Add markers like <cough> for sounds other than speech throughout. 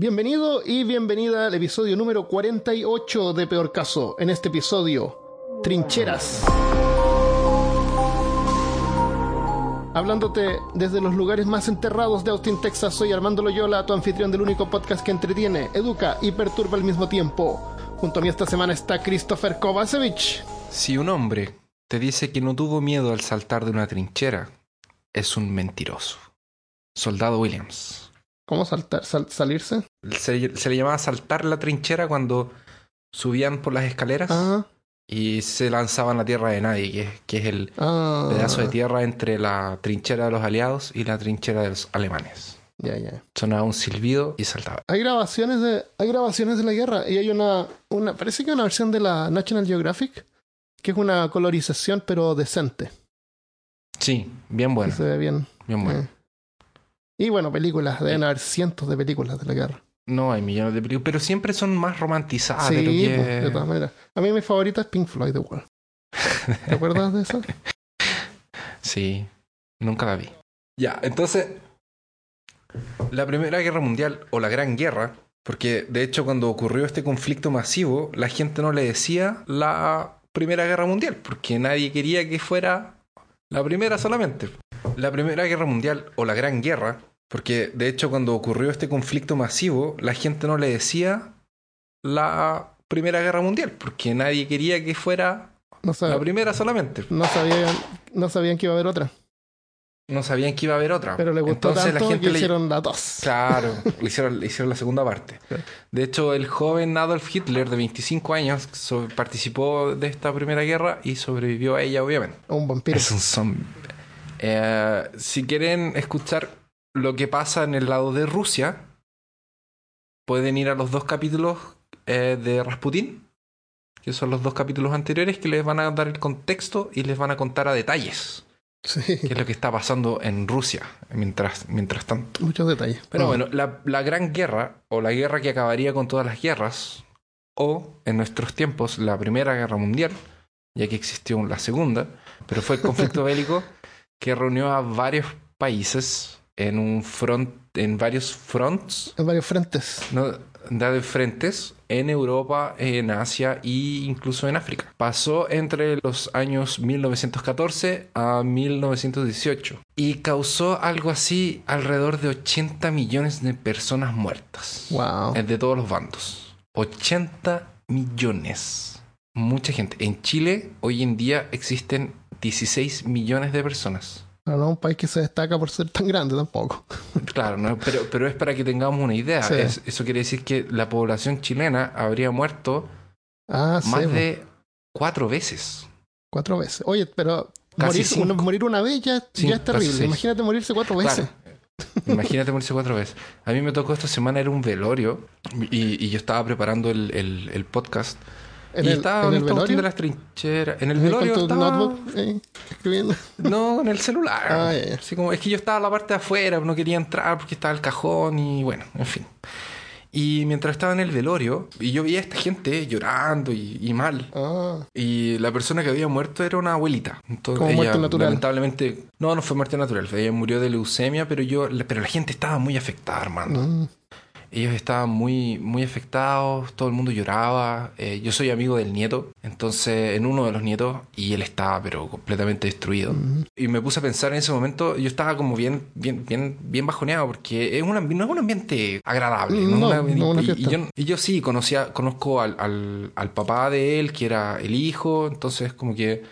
Bienvenido y bienvenida al episodio número 48 de Peor Caso. En este episodio, Trincheras. Hablándote desde los lugares más enterrados de Austin, Texas, soy Armando Loyola, tu anfitrión del único podcast que entretiene, educa y perturba al mismo tiempo. Junto a mí esta semana está Christopher Kovacevic. Si un hombre te dice que no tuvo miedo al saltar de una trinchera, es un mentiroso. Soldado Williams. ¿Cómo saltar? sal- ¿Salirse? Se, se le llamaba saltar la trinchera cuando subían por las escaleras Ah, y se lanzaban a la tierra de nadie, que es, que es el ah. pedazo de tierra entre la trinchera de los aliados y la trinchera de los alemanes. Ya, ya. Sonaba un silbido y saltaba. Hay grabaciones de, hay grabaciones de la guerra y hay una, una, parece que una versión de la National Geographic que es una colorización pero decente. Sí, bien bueno, que se ve bien. bien bueno. Eh. Y bueno, películas, deben haber cientos de películas de la guerra. No hay millones de películas, pero siempre son más romantizadas sí, de lo que... pues, de todas maneras. A mí mi favorita es Pink Floyd The Wall. ¿Te acuerdas de eso? <laughs> Sí, nunca la vi. Ya, entonces, la Primera Guerra Mundial o la Gran Guerra, porque de hecho cuando ocurrió este conflicto masivo, la gente no le decía la Primera Guerra Mundial, porque nadie quería que fuera la primera solamente. La Primera Guerra Mundial o la Gran Guerra, porque de hecho cuando ocurrió este conflicto masivo, la gente no le decía la Primera Guerra Mundial, porque nadie quería que fuera No, la primera solamente. no sabían, no sabían que iba a haber otra. No sabían que iba a haber otra. Pero le gustó Entonces tanto la gente que le- hicieron la dos. Claro, <laughs> le hicieron, le hicieron la segunda parte. De hecho, el joven Adolf Hitler de 25 años so- participó de esta primera guerra y sobrevivió a ella, obviamente. Un vampiro. Es un zombie. Eh, si quieren escuchar lo que pasa en el lado de Rusia, pueden ir a los dos capítulos eh, de Rasputin, que son los dos capítulos anteriores que les van a dar el contexto y les van a contar a detalles Sí, qué es lo que está pasando en Rusia mientras, mientras tanto. muchos detalles. Pero bueno, la, la gran guerra, o la guerra que acabaría con todas las guerras, o en nuestros tiempos la Primera Guerra Mundial, ya que existió la Segunda, pero fue el conflicto <laughs> bélico que reunió a varios países en un front, en varios fronts, En varios frentes. ¿no? de frentes en Europa, en Asia e incluso en África. Pasó entre los años 1914 a 1918 y causó algo así alrededor de 80 millones de personas muertas Wow. de todos los bandos. 80 millones. Mucha gente. En Chile hoy en día existen 16 millones de personas. No, no, un país que se destaca por ser tan grande tampoco. <laughs> Claro, ¿no? pero, pero es para que tengamos una idea. Sí. Es- eso quiere decir que la población chilena habría muerto Ah, más po. de cuatro veces. Cuatro veces. Oye, pero morir, uno- morir una vez ya, Sí, ya es terrible. Imagínate morirse cuatro veces. Claro. <laughs> Imagínate morirse cuatro veces. A mí me tocó esta semana, era un velorio, y, y yo estaba preparando el, el- el podcast. En y el, estaba en el velorio. de las trincheras. En el velorio con tu estaba... notebook ahí, escribiendo. <laughs> No, en el celular. Ah. Así como, es que yo estaba en la parte de afuera, no quería entrar porque estaba el cajón y bueno, en fin. Y mientras estaba en el velorio, y yo veía a esta gente llorando y, y mal. Ah, Y la persona que había muerto era una abuelita. Entonces, Como ella, muerte natural. Lamentablemente, no, no fue muerte natural. Ella murió de leucemia, pero yo, pero la gente estaba muy afectada, hermano. mm, Ellos estaban muy, muy afectados, todo el mundo lloraba. Eh, yo soy amigo del nieto, entonces en uno de los nietos, y él estaba pero completamente destruido. mm. Y me puse a pensar en ese momento, yo estaba como bien, bien, bien, bien bajoneado, porque es un, no es un ambiente agradable. No, Una- no, una y, yo, y yo sí conocía, conozco al, al, al papá de él, que era el hijo, entonces como que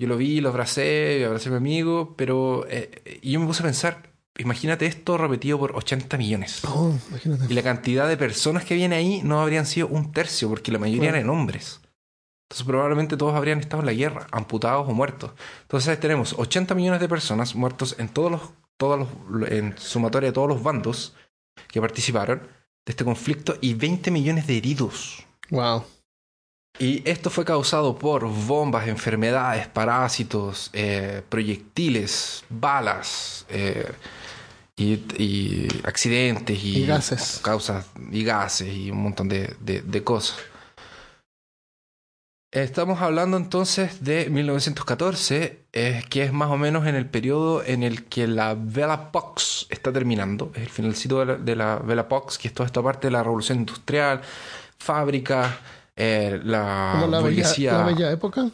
yo lo vi, lo abracé, abracé a mi amigo, pero eh, y yo me puse a pensar, imagínate esto repetido por 80 millones. Oh, imagínate. Y la cantidad de personas que viene ahí no habrían sido un tercio, porque la mayoría eran hombres. Entonces probablemente todos habrían estado en la guerra, amputados o muertos. Entonces tenemos 80 millones de personas muertos en todos los, todos los, en sumatoria de todos los bandos que participaron de este conflicto y 20 millones de heridos. Wow. Y esto fue causado por bombas, enfermedades, parásitos, eh, proyectiles, balas eh, y, y accidentes y, Y gases. causas y gases y un montón de, de- de cosas. Estamos hablando entonces de 1914, eh, que es más o menos en el periodo en el que la Vela Pox está terminando. Es el finalcito de la, de la Vela Pox, que es toda esta parte de la revolución industrial, fábricas, eh, la, la bella, burguesía, la bella época.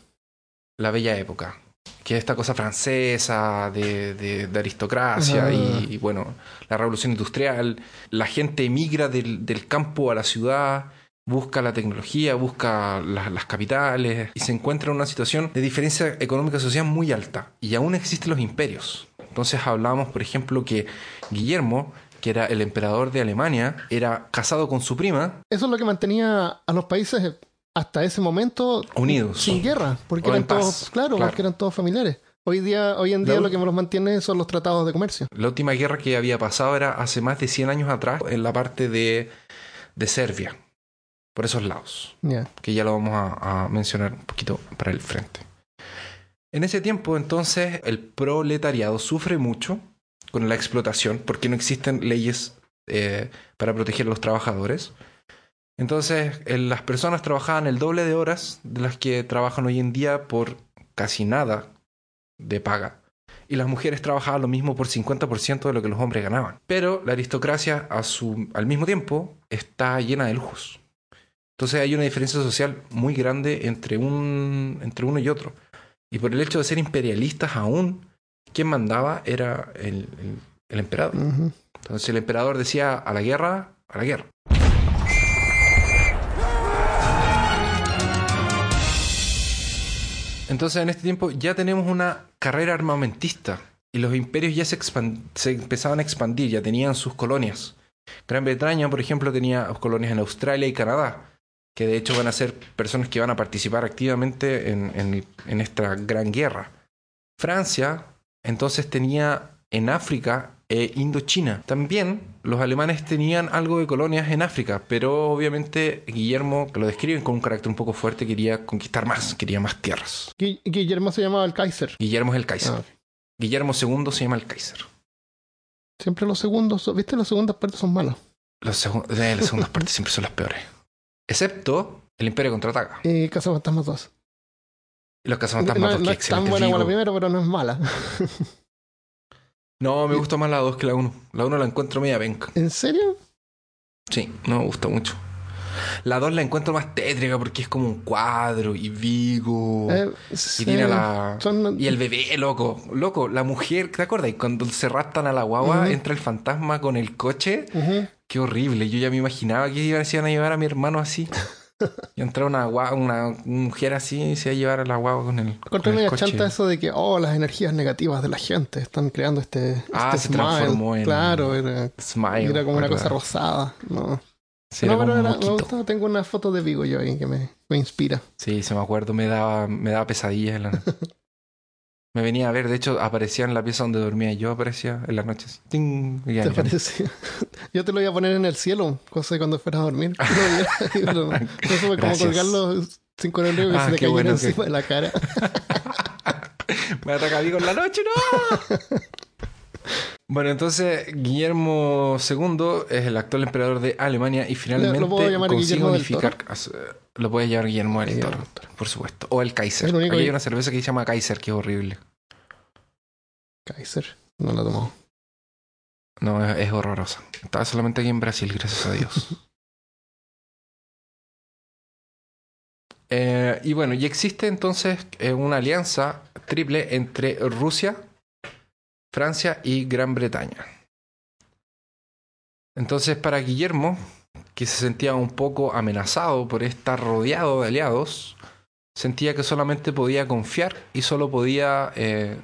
la bella época. Que es esta cosa francesa de, de- de aristocracia y, y, bueno, la revolución industrial. La gente emigra del, del campo a la ciudad, busca la tecnología, busca la- las capitales y se encuentra en una situación de diferencia económica y social muy alta. Y aún existen los imperios. Entonces hablamos, por ejemplo, que Guillermo, que era el emperador de Alemania, era casado con su prima, Eso es lo que mantenía a los países hasta ese momento Unidos. sin guerra, porque O eran todos, paz, claro, claro. porque eran todos familiares. Hoy día, hoy en día La- lo que los mantiene son los tratados de comercio. La última guerra que había pasado era hace más de 100 años atrás en la parte de, de Serbia, por esos lados, que ya lo vamos a, a mencionar un poquito para el frente. En ese tiempo, entonces, el proletariado sufre mucho con la explotación porque no existen leyes eh, para proteger a los trabajadores. Entonces, las personas trabajaban el doble de horas de las que trabajan hoy en día por casi nada de paga. Y las mujeres trabajaban lo mismo por 50% de lo que los hombres ganaban. Pero la aristocracia, a su, al mismo tiempo, está llena de lujos. Entonces hay una diferencia social muy grande entre, un, entre uno y otro. Y por el hecho de ser imperialistas aún, quien mandaba era el, el- el emperador. Ujú. Entonces el emperador decía a la guerra, a la guerra. Entonces en este tiempo ya tenemos una carrera armamentista y los imperios ya se, se empezaban a expandir, ya tenían sus colonias. Gran Bretaña, por ejemplo, tenía colonias en Australia y Canadá, que de hecho van a ser personas que van a participar activamente en, en- en esta gran guerra. Francia entonces tenía en África e Indochina. También los alemanes tenían algo de colonias en África, pero obviamente Guillermo, que lo describen con un carácter un poco fuerte, quería conquistar más, quería más tierras. Gui- Guillermo se llamaba el Kaiser. Guillermo es el Kaiser. Ah. Guillermo II se llama el Kaiser. Siempre los segundos, ¿viste? Las segundas partes son malas. Los eh, las segundas <laughs> partes siempre son las peores. Excepto el Imperio contraataca. Y Cazafantasmas 2. Y los cazafantasmas no, dos, no qué es tan buena como la primera, pero no es mala. <laughs> No, me gusta más la 2 que la 1. La 1 la encuentro media penca. ¿En serio? Sí, no me gusta mucho. La 2 la encuentro más tétrica porque es como un cuadro y Vigo. Eh, y sí, tiene la. son- Y el bebé, loco. Loco, la mujer, ¿te acuerdas? Y cuando se raptan a la guagua, entra el fantasma con el coche. Ujú. Qué horrible. Yo ya me imaginaba que iban a llevar a mi hermano así. Y entraba una, gua- una mujer así y se iba a llevar a la guagua con el, Encontré con el media chanta eso de que, oh, las energías negativas de la gente están creando este, Ah, este se transformó en- Claro, era, Smile. era como una cosa rosada. No, Sí, no pero era- me gustaba. Tengo una foto de Vigo yo ahí que me, me inspira. Sí, se me acuerdo, me daba, me daba pesadillas en la. <laughs> me venía a ver, de hecho, aparecía en la pieza donde dormía y yo, aparecía en las noches. ¡Ting! Y ya, ¿Te ya. parece? <laughs> Yo te lo iba a poner en el cielo, cosa de cuando fueras a dormir. Pero supe cómo Gracias. colgarlo sin correo que Ah, se qué cayera bueno que- encima de la cara. <laughs> Me ataca Vigo en la noche, ¡no! <laughs> bueno, entonces Guillermo II es el actual emperador de Alemania y finalmente Lo puedo llamar consigue Guillermo del Lo puede llamar Guillermo del Toro, por supuesto. O el Kaiser. Único Aquí hay una cerveza que se llama Kaiser, que es horrible. Kaiser, no la tomó. No, es, es horrorosa. Estaba solamente aquí en Brasil, gracias a Dios. <laughs> Eh, y bueno, y existe entonces eh, una alianza triple entre Rusia, Francia y Gran Bretaña. Entonces, para Guillermo, que se sentía un poco amenazado por estar rodeado de aliados, sentía que solamente podía confiar y solo podía eh,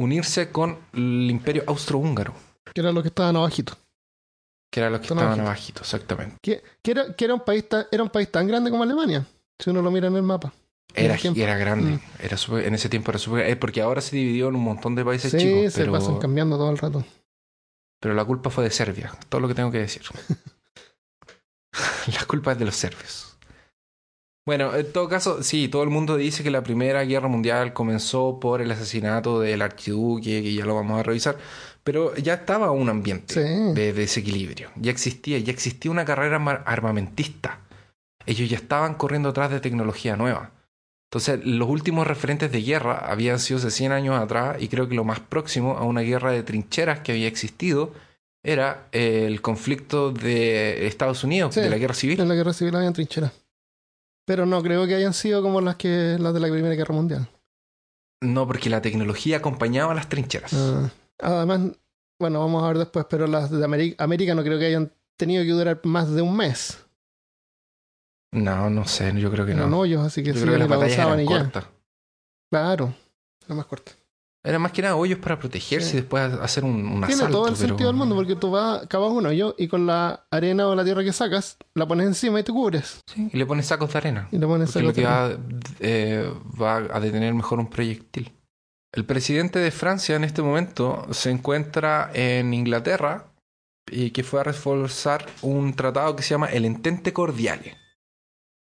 unirse con el imperio austrohúngaro, Que era lo que estaban abajito. que era los que estaban abajito. abajito, exactamente. Que, que era, que era, un país ta- era un país tan grande como Alemania, si uno lo mira en el mapa. Era, era grande, Mm. era en ese tiempo era súper... eh, porque ahora se dividió en un montón de países Sí, chicos, se pero, pasan cambiando todo el rato. pero la culpa fue de Serbia, todo lo que tengo que decir. <laughs> la culpa es de los serbios. Bueno, en todo caso, sí, todo el mundo dice que la Primera Guerra Mundial comenzó por el asesinato del archiduque, que ya lo vamos a revisar, pero ya estaba un ambiente Sí. de desequilibrio, ya existía, ya existía una carrera armamentista. Ellos ya estaban corriendo atrás de tecnología nueva. Entonces, los últimos referentes de guerra habían sido hace 100 años atrás y creo que lo más próximo a una guerra de trincheras que había existido era el conflicto de Estados Unidos, Sí, de la guerra civil. En la guerra civil habían trincheras. Pero no creo que hayan sido como las que las de la Primera Guerra Mundial. No, porque la tecnología acompañaba a las trincheras. Ah, además, bueno, vamos a ver después, pero las de América, América no creo que hayan tenido que durar más de un mes. No, no sé, yo creo que Eran no. hoyos, así que Yo sí, creo que las la batallas eran y ya. Claro, era más corta. Eran más que nada hoyos para protegerse Sí. y después hacer un, un Tiene asalto. todo el pero- sentido del mundo porque tú vas, cavas un hoyo y con la arena o la tierra que sacas, la pones encima y te cubres. Sí, y le pones sacos de arena. Y le pones es lo que saco- va, eh, va a detener mejor un proyectil. El presidente de Francia en este momento se encuentra en Inglaterra y que fue a reforzar un tratado que se llama el Entente Cordiale,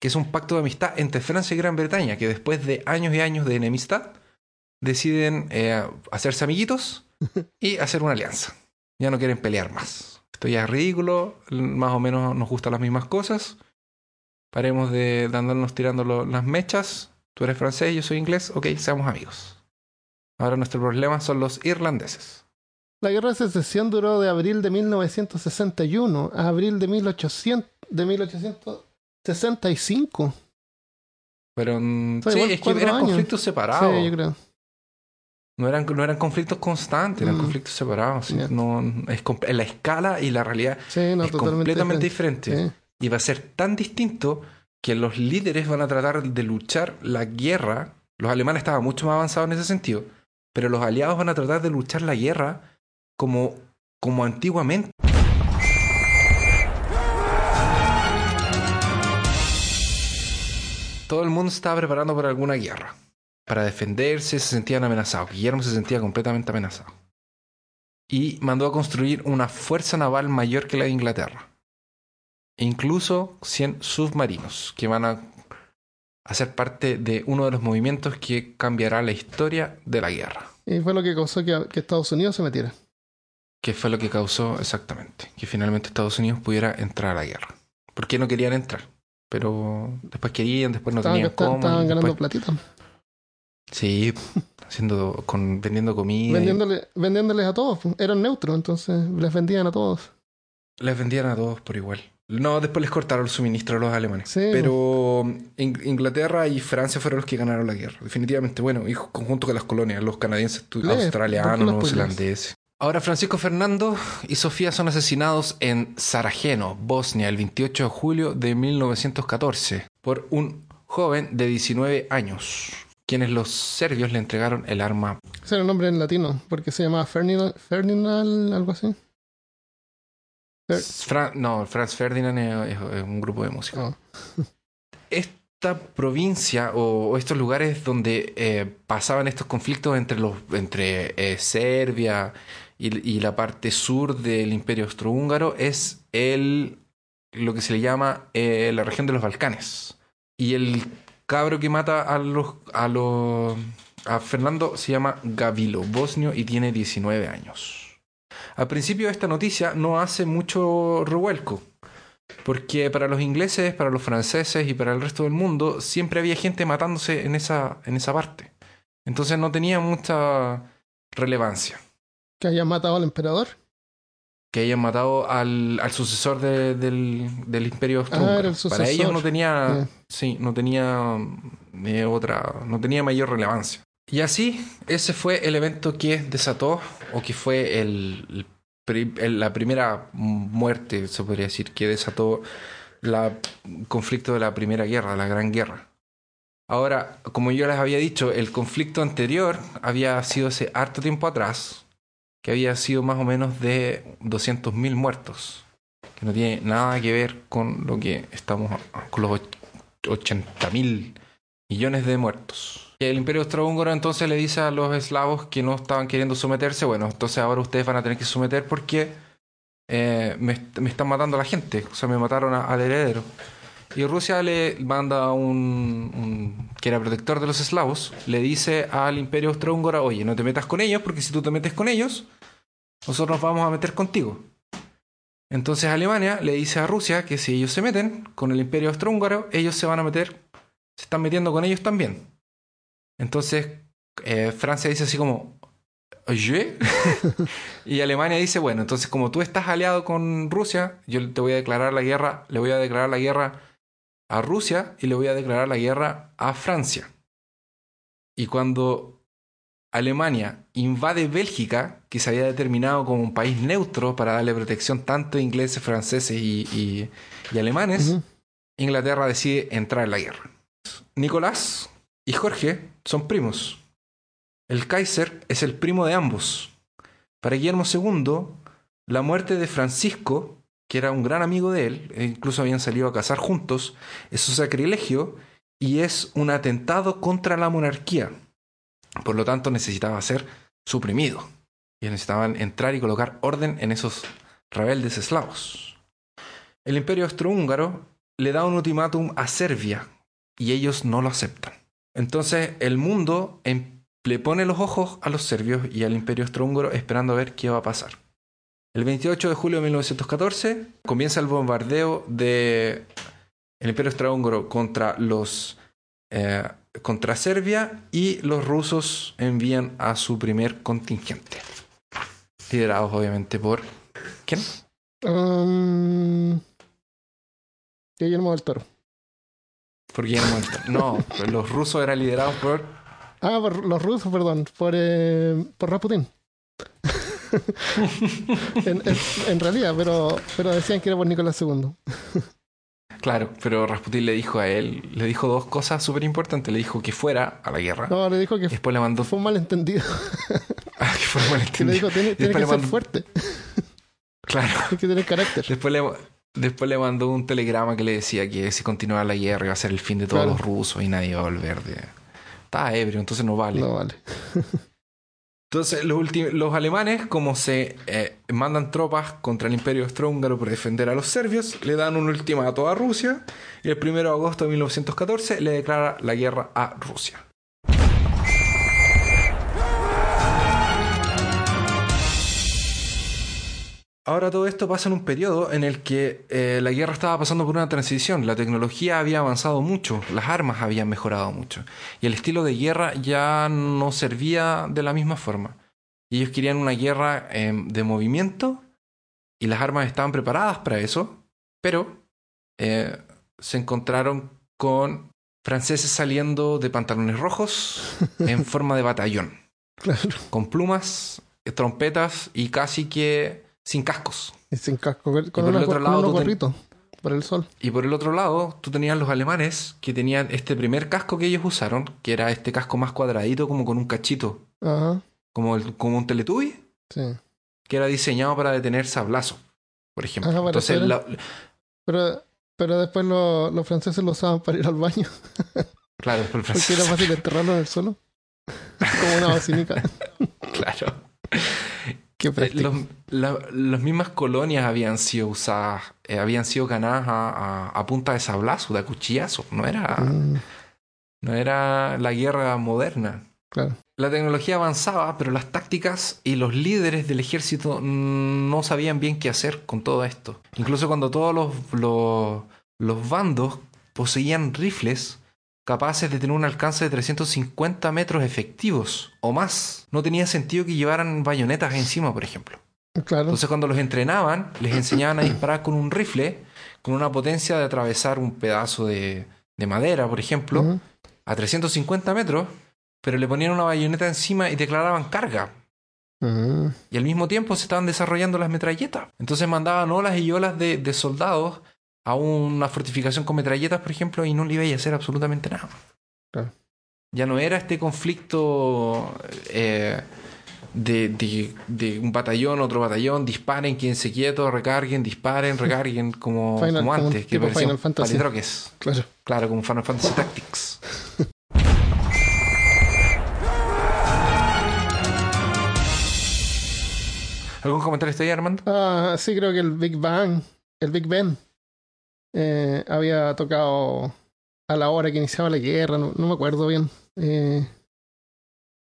que es un pacto de amistad entre Francia y Gran Bretaña, que después de años y años de enemistad deciden eh, hacerse amiguitos y <laughs> hacer una alianza. Ya no quieren pelear más. Esto ya es ridículo, más o menos nos gustan las mismas cosas. Paremos de, de andarnos tirando lo- las mechas. Tú eres francés, yo soy inglés. Ok, seamos amigos. Ahora nuestro problema son los irlandeses. La guerra de secesión duró de abril de 1961 a abril de, 1800, de 1865. Fueron. Sí, Sí, es que eran años. conflictos separados. Sí, yo creo. no, eran, no eran conflictos constantes, eran Mm. conflictos separados. No, es, la escala y la realidad Sí, no, es completamente diferente. Y va a ser tan distinto que los líderes van a tratar de luchar la guerra. Los alemanes estaban mucho más avanzados en ese sentido. Pero los aliados van a tratar de luchar la guerra como, como antiguamente. Todo el mundo estaba preparando para alguna guerra. Para defenderse se sentían amenazados. Guillermo se sentía completamente amenazado. Y mandó a construir una fuerza naval mayor que la de Inglaterra. E incluso 100 submarinos que van a hacer parte de uno de los movimientos que cambiará la historia de la guerra. Y fue lo que causó que, que Estados Unidos se metiera. Que fue lo que causó exactamente que finalmente Estados Unidos pudiera entrar a la guerra. Porque no querían entrar. Pero después querían, después no estaban, tenían cómo. estaban ganando platita. Sí, haciendo, con, vendiendo comida. y Vendiéndole, vendiéndoles a todos. pues. Eran neutros, entonces les vendían a todos. Les vendían a todos por igual. No, después les cortaron el suministro a los alemanes. Sí. Pero In- Inglaterra y Francia fueron los que ganaron la guerra. Definitivamente, bueno, y conjunto con las colonias, los canadienses, tu- Lee, ¿por qué australianos, neozelandeses. Ahora Francisco Fernando y Sofía son asesinados en Sarajevo, Bosnia, el 28 de julio de 1914 por un joven de 19 años, quienes los serbios le entregaron el arma. Ese era el nombre en latino, porque se llamaba Ferdinand, Ferdinand algo así. Fer- no, Franz Ferdinand es, es- es un grupo de música. Oh. esta provincia o, o estos lugares donde eh, pasaban estos conflictos entre los entre eh, Serbia y, la parte sur del Imperio Austrohúngaro es el lo que se le llama eh, la región de los Balcanes. Y el cabro que mata a los a los a Fernando se llama Gavilo bosnio y tiene 19 años. Al principio esta noticia no hace mucho revuelco porque para los ingleses, para los franceses y para el resto del mundo siempre había gente matándose en esa, en esa parte. Entonces no tenía mucha relevancia Que hayan matado al emperador. que hayan matado al, al sucesor de- del, del imperio. Ah, era el Para ellos no tenía, Sí. sí, no tenía eh, otra, no tenía mayor relevancia. Y así, ese fue el evento que desató, o que fue el, la primera muerte, se podría decir, que desató la- el conflicto de la Primera Guerra, la Gran Guerra. Ahora, como yo les había dicho, el conflicto anterior había sido hace harto tiempo atrás, que había sido más o menos de 200.000 muertos, que no tiene nada que ver con lo que estamos, con los 80.000 millones de muertos. Y el imperio austrohúngaro entonces le dice a los eslavos que no estaban queriendo someterse, bueno, entonces ahora ustedes van a tener que someter porque eh, me, est- me están matando a la gente, o sea, me mataron al heredero. Y Rusia le manda a un, un- que era protector de los eslavos, le dice al imperio austrohúngaro, oye, no te metas con ellos, porque si tú te metes con ellos, nosotros nos vamos a meter contigo. Entonces Alemania le dice a Rusia que si ellos se meten con el imperio austrohúngaro, ellos se van a meter, se están metiendo con ellos también. Entonces, eh, Francia dice así como, ¿Oye? <laughs> y Alemania dice, bueno, entonces como tú estás aliado con Rusia, yo te voy a declarar la guerra, le voy a declarar la guerra a Rusia y le voy a declarar la guerra a Francia. Y cuando Alemania invade Bélgica, que se había determinado como un país neutro para darle protección tanto a ingleses, franceses y, alemanes, Inglaterra decide entrar en la guerra. Nicolás y Jorge son primos. El Kaiser es el primo de ambos. Para Guillermo II, la muerte de Francisco, que era un gran amigo de él, e incluso habían salido a cazar juntos, es un sacrilegio y es un atentado contra la monarquía. Por lo tanto, necesitaba ser suprimido. Y necesitaban entrar y colocar orden en esos rebeldes eslavos. El imperio austrohúngaro le da un ultimátum a Serbia y ellos no lo aceptan. Entonces el mundo em le pone los ojos a los serbios y al imperio austrohúngaro esperando a ver qué va a pasar. El 28 de julio de 1914 comienza el bombardeo del imperio austrohúngaro contra los eh, contra Serbia y los rusos envían a su primer contingente, liderados obviamente por quién? Um, Guillermo del Toro. Por Guillermo del Toro. No, <laughs> los rusos eran liderados por Ah, por los rusos, perdón. Por, eh, por Rasputin. <laughs> en, realidad, pero, pero decían que era por Nicolás II. claro, pero Rasputin le dijo a él, le dijo dos cosas súper importantes. Le dijo que fuera a la guerra. No, le dijo que después le mandó... fue un malentendido. <laughs> ah, que fue un malentendido. le dijo, tiene, que ser fuerte. <laughs> Claro. Tiene que tener carácter. Después le, después le mandó un telegrama que le decía que si continuaba la guerra iba a ser el fin de todos los rusos y nadie iba a volver de Está ebrio, entonces no vale. No vale. Entonces, los, los alemanes, como se eh, mandan tropas contra el imperio austrohúngaro por defender a los serbios, le dan un ultimato a Rusia y el 1 de agosto de 1914 le declara la guerra a Rusia. Ahora todo esto pasa en un periodo en el que eh, la guerra estaba pasando por una transición, la tecnología había avanzado mucho, las armas habían mejorado mucho y el estilo de guerra ya no servía de la misma forma. Ellos querían una guerra em, de movimiento y las armas estaban preparadas para eso, pero eh, se encontraron con franceses saliendo de pantalones rojos <laughs> en forma de batallón, con plumas, trompetas y casi que sin cascos. Y sin casco, con, por el otro lado, gorrito por el sol. Y por el otro lado, tú tenías los alemanes que tenían este primer casco que ellos usaron, que era este casco más cuadradito, como con un cachito. Ajá. Como, el, como un Teletubby. Sí. Que era diseñado para detener sablazo, por ejemplo. Entonces, pero, pero después los franceses lo usaban para ir al baño. <laughs> claro, Porque era fácil enterrarlo en el suelo. <laughs> como una vacinica. <laughs> claro. Eh, las mismas colonias habían sido usadas, eh, habían sido ganadas a, punta de sablazo, de cuchillazo. No era, mm. no era la guerra moderna. La tecnología avanzaba, pero las tácticas y los líderes del ejército no sabían bien qué hacer con todo esto. Incluso cuando todos los, los, los bandos poseían rifles, capaces de tener un alcance de 350 metros efectivos o más. No tenía sentido que llevaran bayonetas encima, por ejemplo. Claro. Entonces cuando los entrenaban, les enseñaban a disparar con un rifle, con una potencia de atravesar un pedazo de, madera, por ejemplo, a 350 metros, pero le ponían una bayoneta encima y declaraban carga. Y al mismo tiempo se estaban desarrollando las metralletas. Entonces mandaban olas y olas de, de soldados a una fortificación con metralletas, por ejemplo, y no le iba a hacer absolutamente nada. Ya no era este conflicto eh, de, de, un batallón, otro batallón, disparen, quédense quietos, recarguen, disparen, recarguen, <laughs> como, como antes, que parecía Final Fantasy. Claro. claro, como Final Fantasy Tactics. <laughs> ¿Algún comentario ahí, Armando? Ah, sí, creo que el Big Bang, el Big Ben, eh, había tocado a la hora que iniciaba la guerra, no, me acuerdo bien. Eh,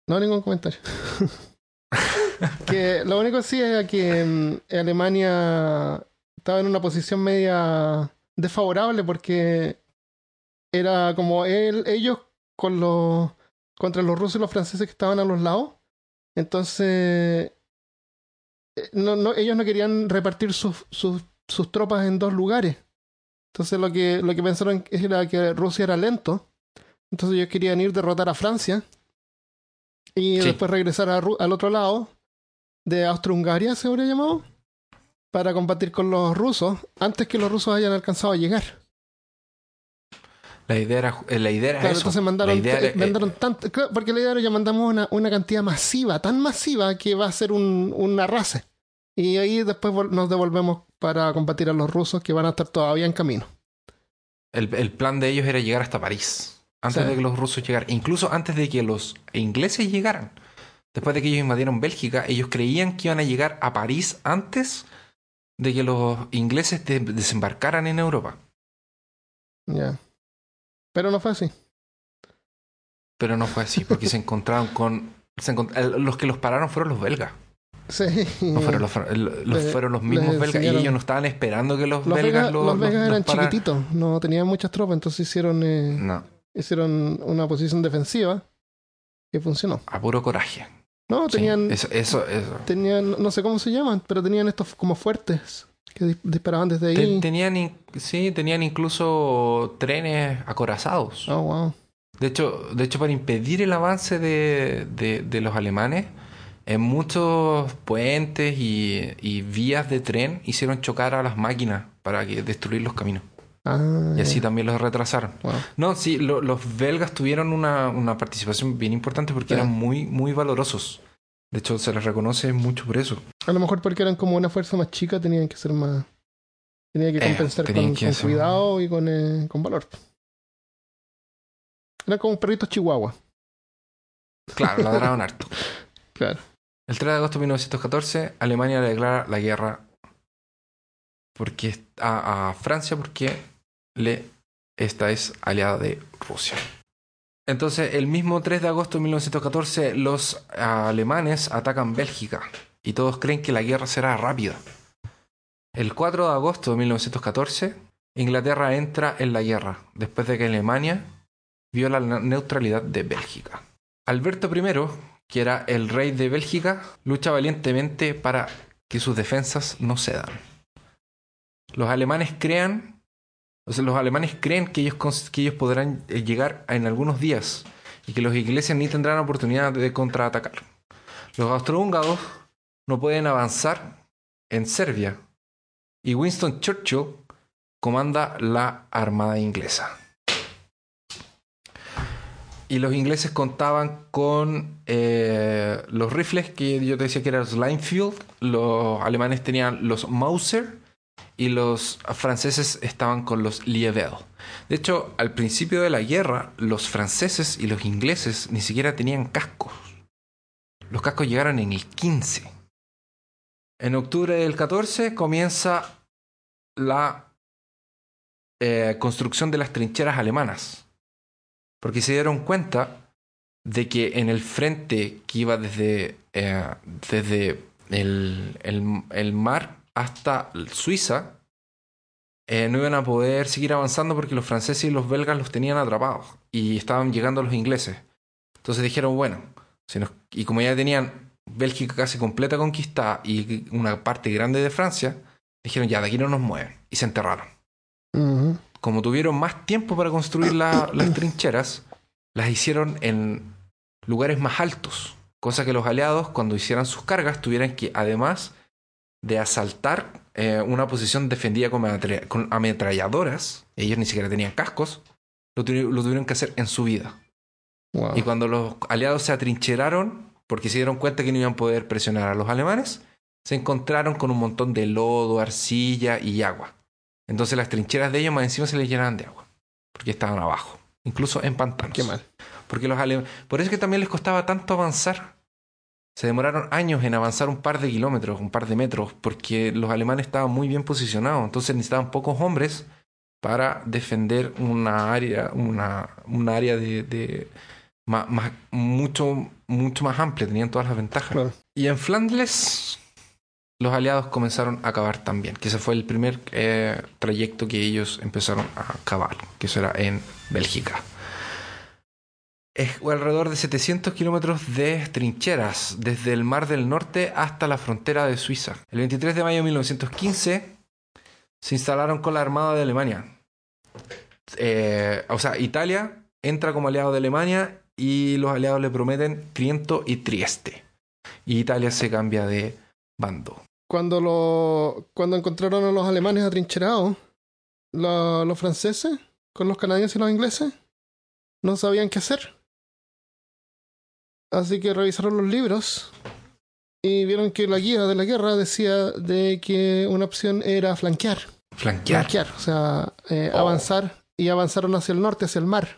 no, ningún comentario. <laughs> que lo único sí es que mm, Alemania estaba en una posición media desfavorable porque era como él, ellos con los contra los rusos y los franceses que estaban a los lados. Entonces, eh, no, no, ellos no querían repartir sus, sus, sus tropas en dos lugares. Entonces lo que, lo que pensaron era que Rusia era lento. Entonces ellos querían ir derrotar a Francia y Sí. después regresar a al otro lado de Austro-Hungaria, se habría llamado, para combatir con los rusos antes que los rusos hayan alcanzado a llegar. La idea era, eh, la idea era Claro, eso. entonces mandaron, la idea eh, mandaron tanto, claro, porque la idea era ya mandamos una, una cantidad masiva, tan masiva que va a ser un, un arrase. Y ahí después nos devolvemos para combatir a los rusos que van a estar todavía en camino. el, el plan de ellos era llegar hasta París. Antes Sí. de que los rusos llegaran. Incluso antes de que los ingleses llegaran. Después de que ellos invadieron Bélgica, ellos creían que iban a llegar a París antes de que los ingleses de- desembarcaran en Europa. Ya. Pero no fue así. Pero no fue así, porque se <laughs> encontraron con... se encont- el- los que los pararon fueron los belgas. Sí. No fueron los, los- Le- fueron los mismos belgas. Y ellos no estaban esperando que los, Los belgas Vegas, lo- los los- los eran chiquititos, no tenían muchas tropas, entonces hicieron, eh, No, hicieron una posición defensiva que funcionó. a puro coraje. No, Sí, tenían, eso, eso, eso. tenían, no sé cómo se llaman, pero tenían estos como fuertes que dis- disparaban desde ahí. tenían, sí, tenían incluso trenes acorazados. Oh, wow. De hecho, de hecho, para impedir el avance de, de- de los alemanes, en muchos puentes y, y vías de tren hicieron chocar a las máquinas para que destruir los caminos. Ah, Y así también los retrasaron. Wow. No, sí, lo- los belgas tuvieron una, una participación bien importante porque eran muy, muy valorosos. De hecho, se les reconoce mucho por eso. A lo mejor porque eran como una fuerza más chica, tenían que ser más. Tenían que Eh, compensar tenían con, que con cuidado y con, eh, con valor. Eran como perritos chihuahua. Claro, ladraban harto. <laughs> Claro. El 3 de agosto de 1914, Alemania le declara la guerra porque a, Francia porque esta es aliada de Rusia. Entonces, el mismo 3 de agosto de 1914, los alemanes atacan Bélgica y todos creen que la guerra será rápida. El 4 de agosto de 1914, Inglaterra entra en la guerra después de que Alemania viola la neutralidad de Bélgica. Alberto I, que era el rey de Bélgica, lucha valientemente para que sus defensas no cedan. Los alemanes crean, los alemanes creen que ellos, que ellos podrán eh, llegar en algunos días y que los ingleses ni tendrán oportunidad de contraatacar. Los austrohúngaros no pueden avanzar en Serbia y Winston Churchill comanda la armada inglesa. Y los ingleses contaban con eh, los rifles que yo te decía que eran los Linefield, los alemanes tenían los Mauser y los franceses estaban con los Lievel. De hecho, al principio de la guerra, los franceses y los ingleses ni siquiera tenían cascos. Los cascos llegaron en el 15. En octubre del 14 comienza la eh, construcción de las trincheras alemanas porque se dieron cuenta de que en el frente que iba desde, eh, desde el, el- el mar hasta Suiza, eh, no iban a poder seguir avanzando porque los franceses y los belgas los tenían atrapados y estaban llegando los ingleses. Entonces dijeron, bueno, y como ya tenían Bélgica casi completa conquistada y una parte grande de Francia, dijeron, ya, de aquí no nos mueven. Y se enterraron. Como tuvieron más tiempo para construir la- las trincheras, las hicieron en lugares más altos. Cosa que los aliados, cuando hicieran sus cargas, tuvieran que, además de asaltar eh, una posición defendida con, ametra- con ametralladoras, ellos ni siquiera tenían cascos, lo, tuvi- lo tuvieron que hacer en su vida. Wow. Y cuando los aliados se atrincheraron, porque se dieron cuenta que no iban a poder presionar a los alemanes, se encontraron con un montón de lodo, arcilla y agua. Entonces las trincheras de ellos más encima se les llenaban de agua, porque estaban abajo, incluso en pantanos. Qué mal. Porque los alem- Por eso es que también les costaba tanto avanzar. Se demoraron años en avanzar un par de kilómetros, un par de metros, porque los alemanes estaban muy bien posicionados. Entonces necesitaban pocos hombres para defender una área, una, un área de, de ma- más, mucho, mucho más amplia. Tenían todas las ventajas. Claro. Y en Flandes, los aliados comenzaron a cavar también, que ese fue el primer eh, trayecto que ellos empezaron a cavar, que eso era en Bélgica. Es alrededor de 700 kilómetros de trincheras, desde el Mar del Norte hasta la frontera de Suiza. El 23 de mayo de 1915 se instalaron con la Armada de Alemania. Eh, o sea, Italia entra como aliado de Alemania y los aliados le prometen Triento y Trieste. Y Italia se cambia de bando. Cuando, lo, cuando encontraron a los alemanes atrincherados, lo- los franceses, con los canadienses y los ingleses, no sabían qué hacer. Así que revisaron los libros y vieron que la guía de la guerra decía de que una opción era flanquear. Flanquear. Flanquear, o sea, eh, Oh. avanzar y avanzaron hacia el norte, hacia el mar,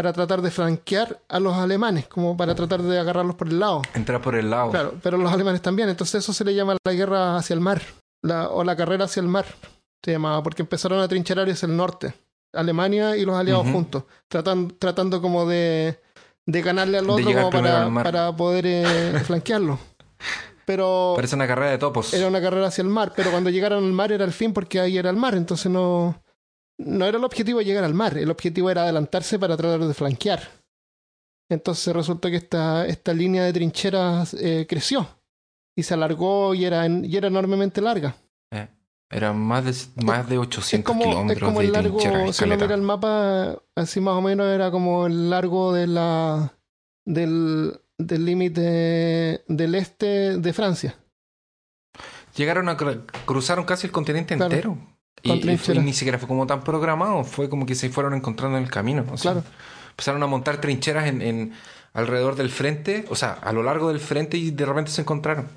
para tratar de flanquear a los alemanes, como para tratar de agarrarlos por el lado. Entrar por el lado. Claro, pero los alemanes también. Entonces eso se le llama la guerra hacia el mar, la, o la carrera hacia el mar, se llamaba, porque empezaron a trincherar hacia el norte, Alemania y los aliados juntos, tratan- tratando como de, de ganarle al otro como al para poder eh, <laughs> flanquearlo. Pero Parece una carrera de topos. era una carrera hacia el mar, pero cuando llegaron al mar era el fin porque ahí era el mar, entonces no, no era el objetivo llegar al mar, el objetivo era adelantarse para tratar de flanquear. Entonces resultó que esta, esta línea de trincheras eh, creció y se alargó y era, en- y era enormemente larga. Eh, Eran más de, más de 800 Es como, es kilómetros como de el largo, trinchera. si uno mira el mapa, así más o menos era como el largo de la del del límite del este de Francia. Llegaron a cru- cruzaron casi el continente Claro. entero. Y, fue- ni siquiera fue como tan programado, fue como que se fueron encontrando en el camino. o sea, Claro. Empezaron a montar trincheras en, en- alrededor del frente, o sea, a lo largo del frente y de repente se encontraron.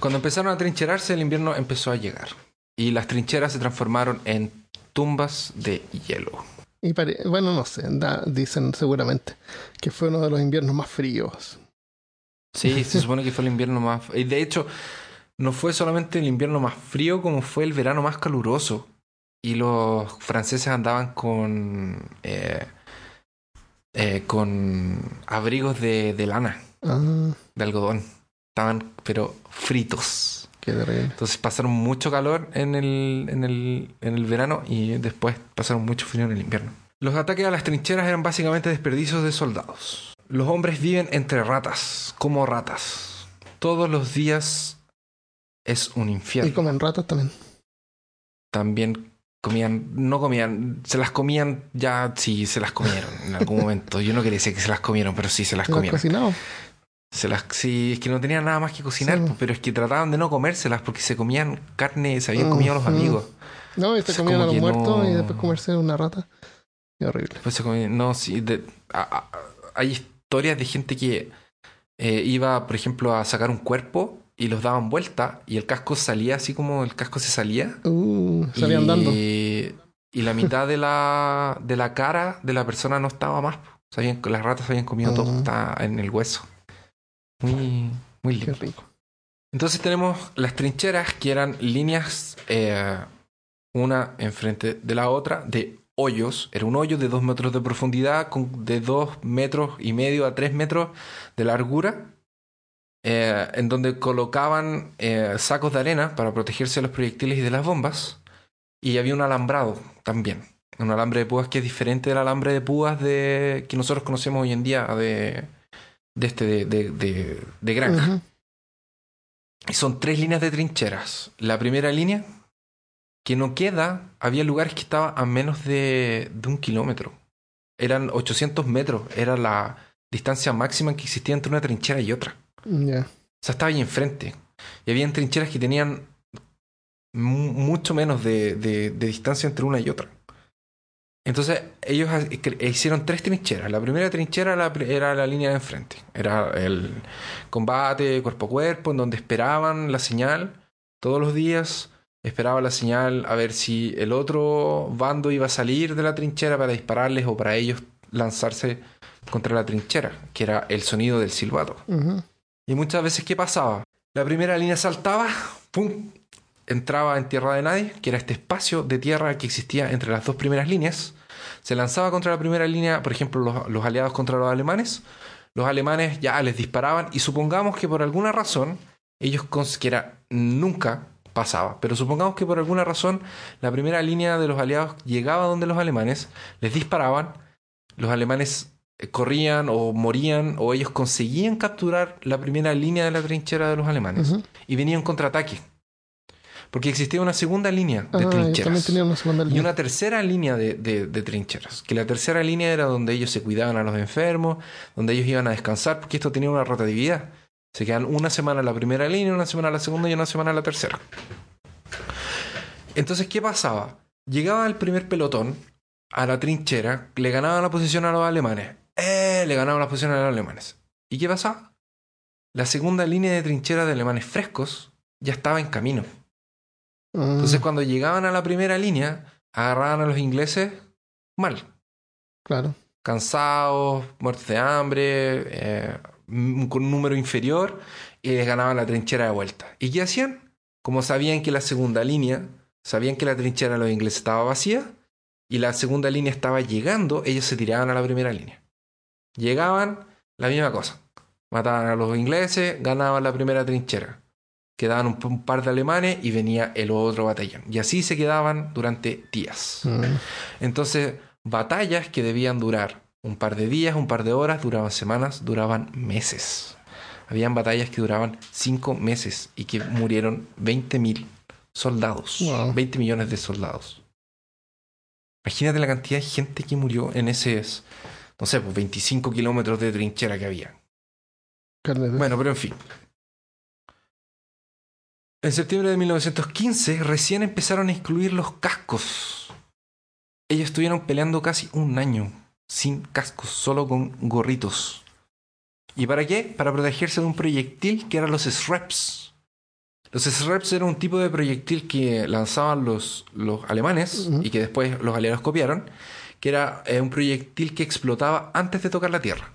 Cuando empezaron a trincherarse, el invierno empezó a llegar. Y las trincheras se transformaron en tumbas de hielo. Y bueno, no sé, da- dicen seguramente que fue uno de los inviernos más fríos. Sí, <laughs> se supone que fue el invierno más... Y de hecho, no fue solamente el invierno más frío, como fue el verano más caluroso. Y los franceses andaban con... eh, eh, con abrigos de, de lana, Ah, de algodón. Estaban, pero fritos. qué terrible. Entonces pasaron mucho calor en el, en el, en el verano y después pasaron mucho frío en el invierno. Los ataques a las trincheras eran básicamente desperdicios de soldados. Los hombres viven entre ratas, como ratas. Todos los días es un Y infierno. comen ratas también. También comían, no comían, se las comían ya, sí, se las comieron en algún <laughs> momento. Yo no quería decir que se las comieron, pero sí se las ¿Lo han comieron. cocinado? Se las, sí, es que no tenían nada más que cocinar, Sí. pues, pero es que trataban de no comérselas porque se comían carne, se habían comido a los amigos. No, y se O sea, comían a los muertos no- y después comerse una rata. Qué horrible. Pues se comían- no, sí, de- a- a- hay historias de gente que eh, iba, por ejemplo, a sacar un cuerpo y los daban vuelta y el casco salía así como el casco se salía. Uh, y, salían dando. y la mitad de la, de la cara de la persona no estaba más. Se habían- las ratas habían comido todo, Mm. estaba en el hueso. Muy, muy Qué lindo. rico. Entonces tenemos las trincheras que eran líneas eh, una enfrente de la otra de hoyos. Era un hoyo de dos metros de profundidad con de dos metros y medio a tres metros de largura. Eh, en donde colocaban eh, sacos de arena para protegerse de los proyectiles y de las bombas. Y había un alambrado también. Un alambre de púas que es diferente del alambre de púas de, que nosotros conocemos hoy en día de, de este de, de, de- de granja. Y son tres líneas de trincheras. La primera línea, que no queda, había lugares que estaba a menos de, de un kilómetro. Eran 800 metros. Era la distancia máxima que existía entre una trinchera y otra. Ya. O sea, estaba ahí enfrente. Y habían trincheras que tenían mu- mucho menos de, de- de distancia entre una y otra. Entonces, ellos hicieron tres trincheras. La primera trinchera la era la línea de enfrente. Era el combate cuerpo a cuerpo, en donde esperaban la señal todos los días. Esperaba la señal a ver si el otro bando iba a salir de la trinchera para dispararles o para ellos lanzarse contra la trinchera, que era el sonido del silbato. Y muchas veces, ¿qué pasaba? La primera línea saltaba, ¡pum! Entraba en tierra de nadie, que era este espacio de tierra que existía entre las dos primeras líneas. Se lanzaba contra la primera línea, por ejemplo, los, los aliados contra los alemanes. Los alemanes ya les disparaban y supongamos que por alguna razón, ellos, que era nunca pasaba. Pero supongamos que por alguna razón la primera línea de los aliados llegaba donde los alemanes, les disparaban, los alemanes corrían o morían o ellos conseguían capturar la primera línea de la trinchera de los alemanes y venían contraataque. Porque existía una segunda línea de Ah, trincheras. también tenía una segunda Y una tercera línea de, de- de trincheras. Que la tercera línea era donde ellos se cuidaban a los enfermos, donde ellos iban a descansar, porque esto tenía una rotatividad. Se quedan una semana en la primera línea, una semana en la segunda y una semana en la tercera. Entonces, ¿qué pasaba? Llegaba el primer pelotón a la trinchera, le ganaban la posición a los alemanes. ¡Eh! Le ganaban la posición a los alemanes. ¿Y qué pasaba? La segunda línea de trincheras de alemanes frescos ya estaba en camino. Ah, Entonces, cuando llegaban a la primera línea, agarraban a los ingleses mal. claro. Cansados, muertos de hambre, eh, con un número inferior, y les ganaban la trinchera de vuelta. ¿Y qué hacían? Como sabían que la segunda línea, sabían que la trinchera de los ingleses estaba vacía, y la segunda línea estaba llegando, ellos se tiraban a la primera línea. Llegaban, la misma cosa. Mataban a los ingleses, ganaban la primera trinchera. Quedaban un, un par de alemanes y venía el otro batallón. Y así se quedaban durante días. Mm, Entonces, batallas que debían durar un par de días, un par de horas, duraban semanas, duraban meses. Habían batallas que duraban cinco meses y que murieron 20.000 soldados. Wow. 20 millones de soldados. Imagínate la cantidad de gente que murió en ese, no sé, pues 25 kilómetros de trinchera que había. Bueno, pero en fin. En septiembre de 1915 recién empezaron a excluir los cascos. Ellos estuvieron peleando casi un año sin cascos, solo con gorritos. ¿Y para qué? Para protegerse de un proyectil que eran los SREPs. Los SREPs eran un tipo de proyectil que lanzaban los, los alemanes y que después los aliados copiaron, que era eh, un proyectil que explotaba antes de tocar la tierra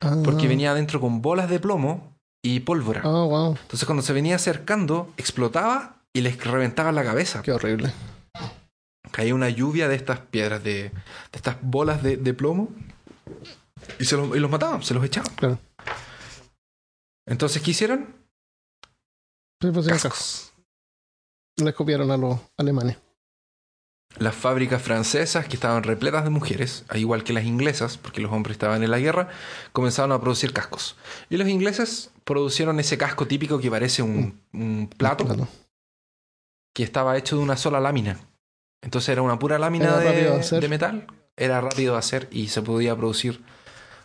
Ah, porque venía adentro con bolas de plomo y pólvora. Ah, wow. Entonces cuando se venía acercando, explotaba y les reventaba la cabeza. Qué horrible. Caía una lluvia de estas piedras, de, de estas bolas de, de plomo y, se los, y los mataban, se los echaban. Claro. Entonces, ¿qué hicieron? Pues, Cascos. Les copiaron a los alemanes. Las fábricas francesas, que estaban repletas de mujeres, al igual que las inglesas, porque los hombres estaban en la guerra, comenzaron a producir cascos. Y los ingleses producieron ese casco típico que parece un, un plato, Claro. que estaba hecho de una sola lámina. Entonces era una pura lámina de metal, era rápido de hacer y se podía producir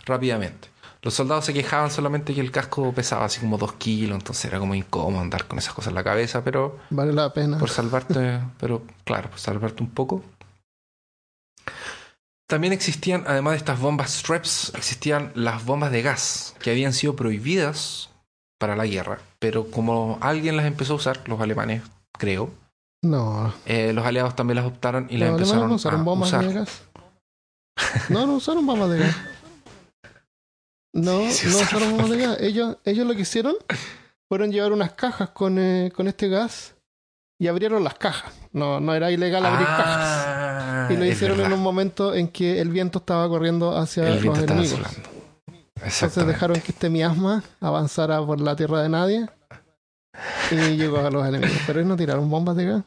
rápidamente. Los soldados se quejaban solamente que el casco pesaba así como dos kilos, entonces era como incómodo andar con esas cosas en la cabeza, pero Vale la pena. por salvarte, <laughs> pero claro, por salvarte un poco. También existían, además de estas bombas straps, existían las bombas de gas, que habían sido prohibidas para la guerra, pero como alguien las empezó a usar, los alemanes, creo, No. eh, los aliados también las optaron y las los empezaron no usaron a bombas usar. de gas. No, no usaron bombas de gas. <laughs> No, <laughs> Sí no usaron bombas <laughs> de gas. Ellos, ellos lo que hicieron fueron llevar unas cajas con, eh, con este gas y abrieron las cajas. No, no era ilegal abrir cajas. Ah, Y lo hicieron en un momento en que el viento estaba corriendo hacia El los enemigos. Entonces dejaron que este miasma avanzara por la tierra de nadie y llegó a los enemigos. Pero ellos no tiraron bombas de gas.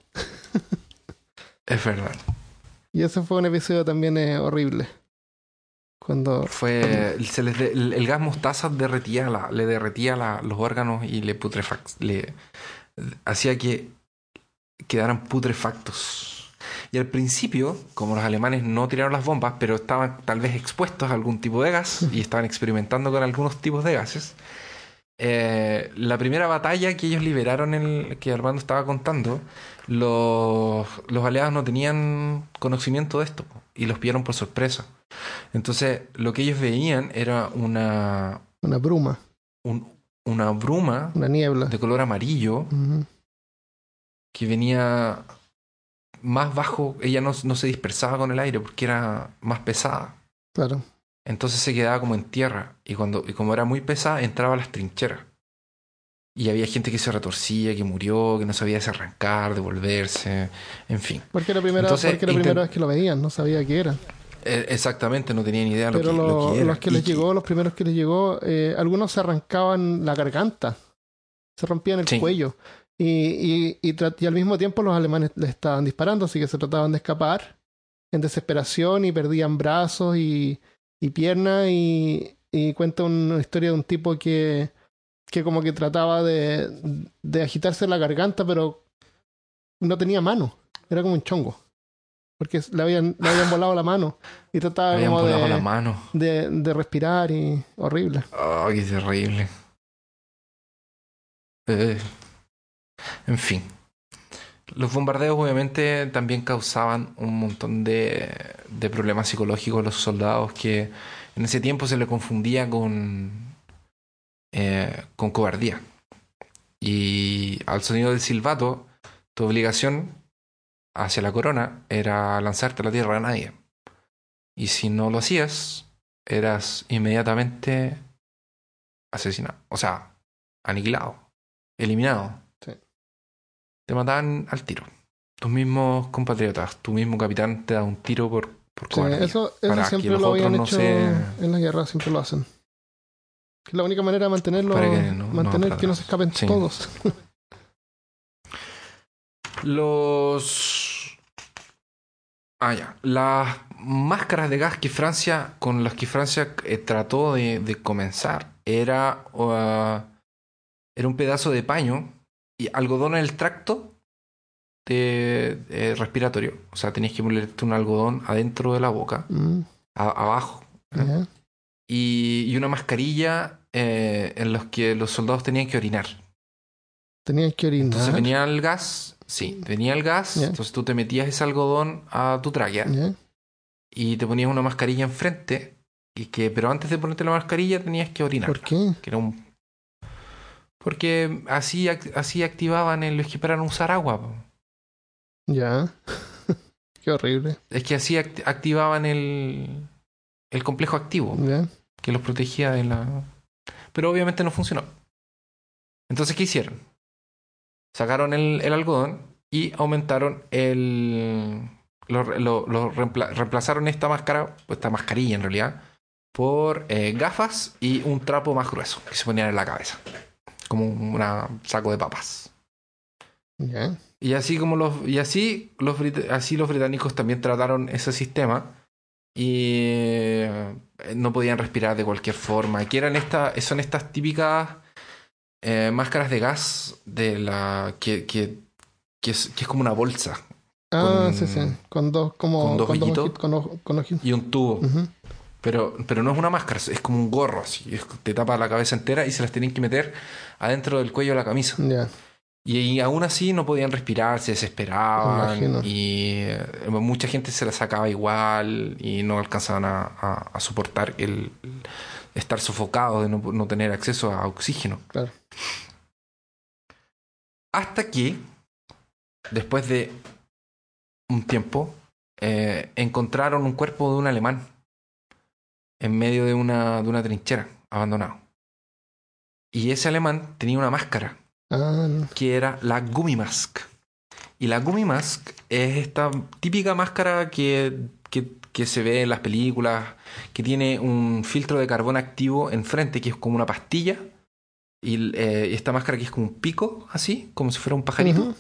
Es verdad. Y ese fue un episodio también eh, horrible. Cuando Fue, se les el, gas mostaza derretía la- le derretía los órganos y le putrefac le hacía que quedaran putrefactos. Y al principio, como los alemanes no tiraron las bombas, pero estaban tal vez expuestos a algún tipo de gas y estaban experimentando con algunos tipos de gases, eh, la primera batalla que ellos liberaron, el, que Armando estaba contando, los, los aliados no tenían conocimiento de esto y los pillaron por sorpresa. Entonces, lo que ellos veían era una, una bruma, un- una bruma una niebla. de color amarillo que venía más bajo, ella no, no se dispersaba con el aire porque era más pesada. Claro. Entonces se quedaba como en tierra y, cuando, y como era muy pesada entraba a las trincheras. Y había gente que se retorcía, que murió, que no sabía si arrancar, devolverse, en fin. Porque la primera, Entonces, porque la intent- primera vez que lo veían, no sabía qué era. Eh, exactamente, no tenía ni idea lo Pero que, lo- lo que era. los que les llegó, los primeros que les llegó, eh, algunos se arrancaban la garganta, se rompían el Sí. cuello. y, y, y, y al mismo tiempo los alemanes le estaban disparando, así que se trataban de escapar en desesperación y perdían brazos y, y piernas y, y cuenta una historia de un tipo que, que como que trataba de, de agitarse la garganta, pero no tenía mano, era como un chongo, porque le habían, le habían volado la mano y trataba como de, la mano. de, de respirar y horrible. Oh, qué terrible. Eh, en fin. Los bombardeos obviamente también causaban un montón de, de problemas psicológicos a los soldados que en ese tiempo se le confundía con, eh, con cobardía. Y al sonido del silbato, tu obligación hacia la corona era lanzarte a la tierra a nadie. Y si no lo hacías, eras inmediatamente asesinado. O sea, aniquilado, eliminado. Sí. Te mataban al tiro. Tus mismos compatriotas, tu mismo capitán te da un tiro por, por Sí, eso eso para que siempre los lo habían no hecho se- en la guerra, siempre lo hacen. Que es la única manera de mantenerlo, Para que no- no mantener que no se escapen Sí. todos. <laughs> <laughs> Los. Ah, ya. Las máscaras de gas que Francia, con las que Francia eh, trató de, de comenzar, era, uh, era un pedazo de paño y algodón en el tracto de, eh, respiratorio. O sea, tenías que ponerte un algodón adentro de la boca, Mm, a- abajo, ¿eh? y, y una mascarilla en los que los soldados tenían que orinar. Tenían que orinar. Entonces venía el gas, sí, venía el gas, entonces tú te metías ese algodón a tu tráquea y te ponías una mascarilla enfrente, y que, pero antes de ponerte la mascarilla tenías que orinar. ¿Por qué? Que era un... Porque así, así activaban el los que para no usar agua. Ya. <laughs> qué horrible. Es que así act- activaban el, el complejo activo que los protegía de la... Pero obviamente no funcionó. Entonces, ¿qué hicieron? Sacaron el, el algodón y aumentaron el... Lo, lo- lo reempla- reemplazaron esta máscara, esta mascarilla en realidad, por eh, gafas y un trapo más grueso que se ponían en la cabeza. Como un saco de papas. Ya. Y así como los y así los así los británicos también trataron ese sistema y eh, no podían respirar de cualquier forma. Que eran estas son estas típicas eh, máscaras de gas de la que, que, que es, que es como una bolsa Ah, Con- sí, sí. Con dos, como. con dos hoyitos. ojitos, con, ojo- con ojitos. y un tubo. Pero, pero no es una máscara, es como un gorro así. es- te tapa la cabeza entera y se las tienen que meter adentro del cuello de la camisa. Y, y aún así no podían respirar, se desesperaban imagino. y eh, mucha gente se la sacaba igual y no alcanzaban a, a- a soportar el, el estar sofocado de no, no tener acceso a oxígeno. Claro. Hasta que, después de un tiempo, eh, encontraron un cuerpo de un alemán en medio de una, de una trinchera, abandonado. Y ese alemán tenía una máscara Ah, no. que era la Gummy Mask. Y la Gummy Mask es esta típica máscara que, que, que se ve en las películas, que tiene un filtro de carbón activo enfrente, que es como una pastilla. Y eh, esta máscara que es como un pico, así, como si fuera un pajarito,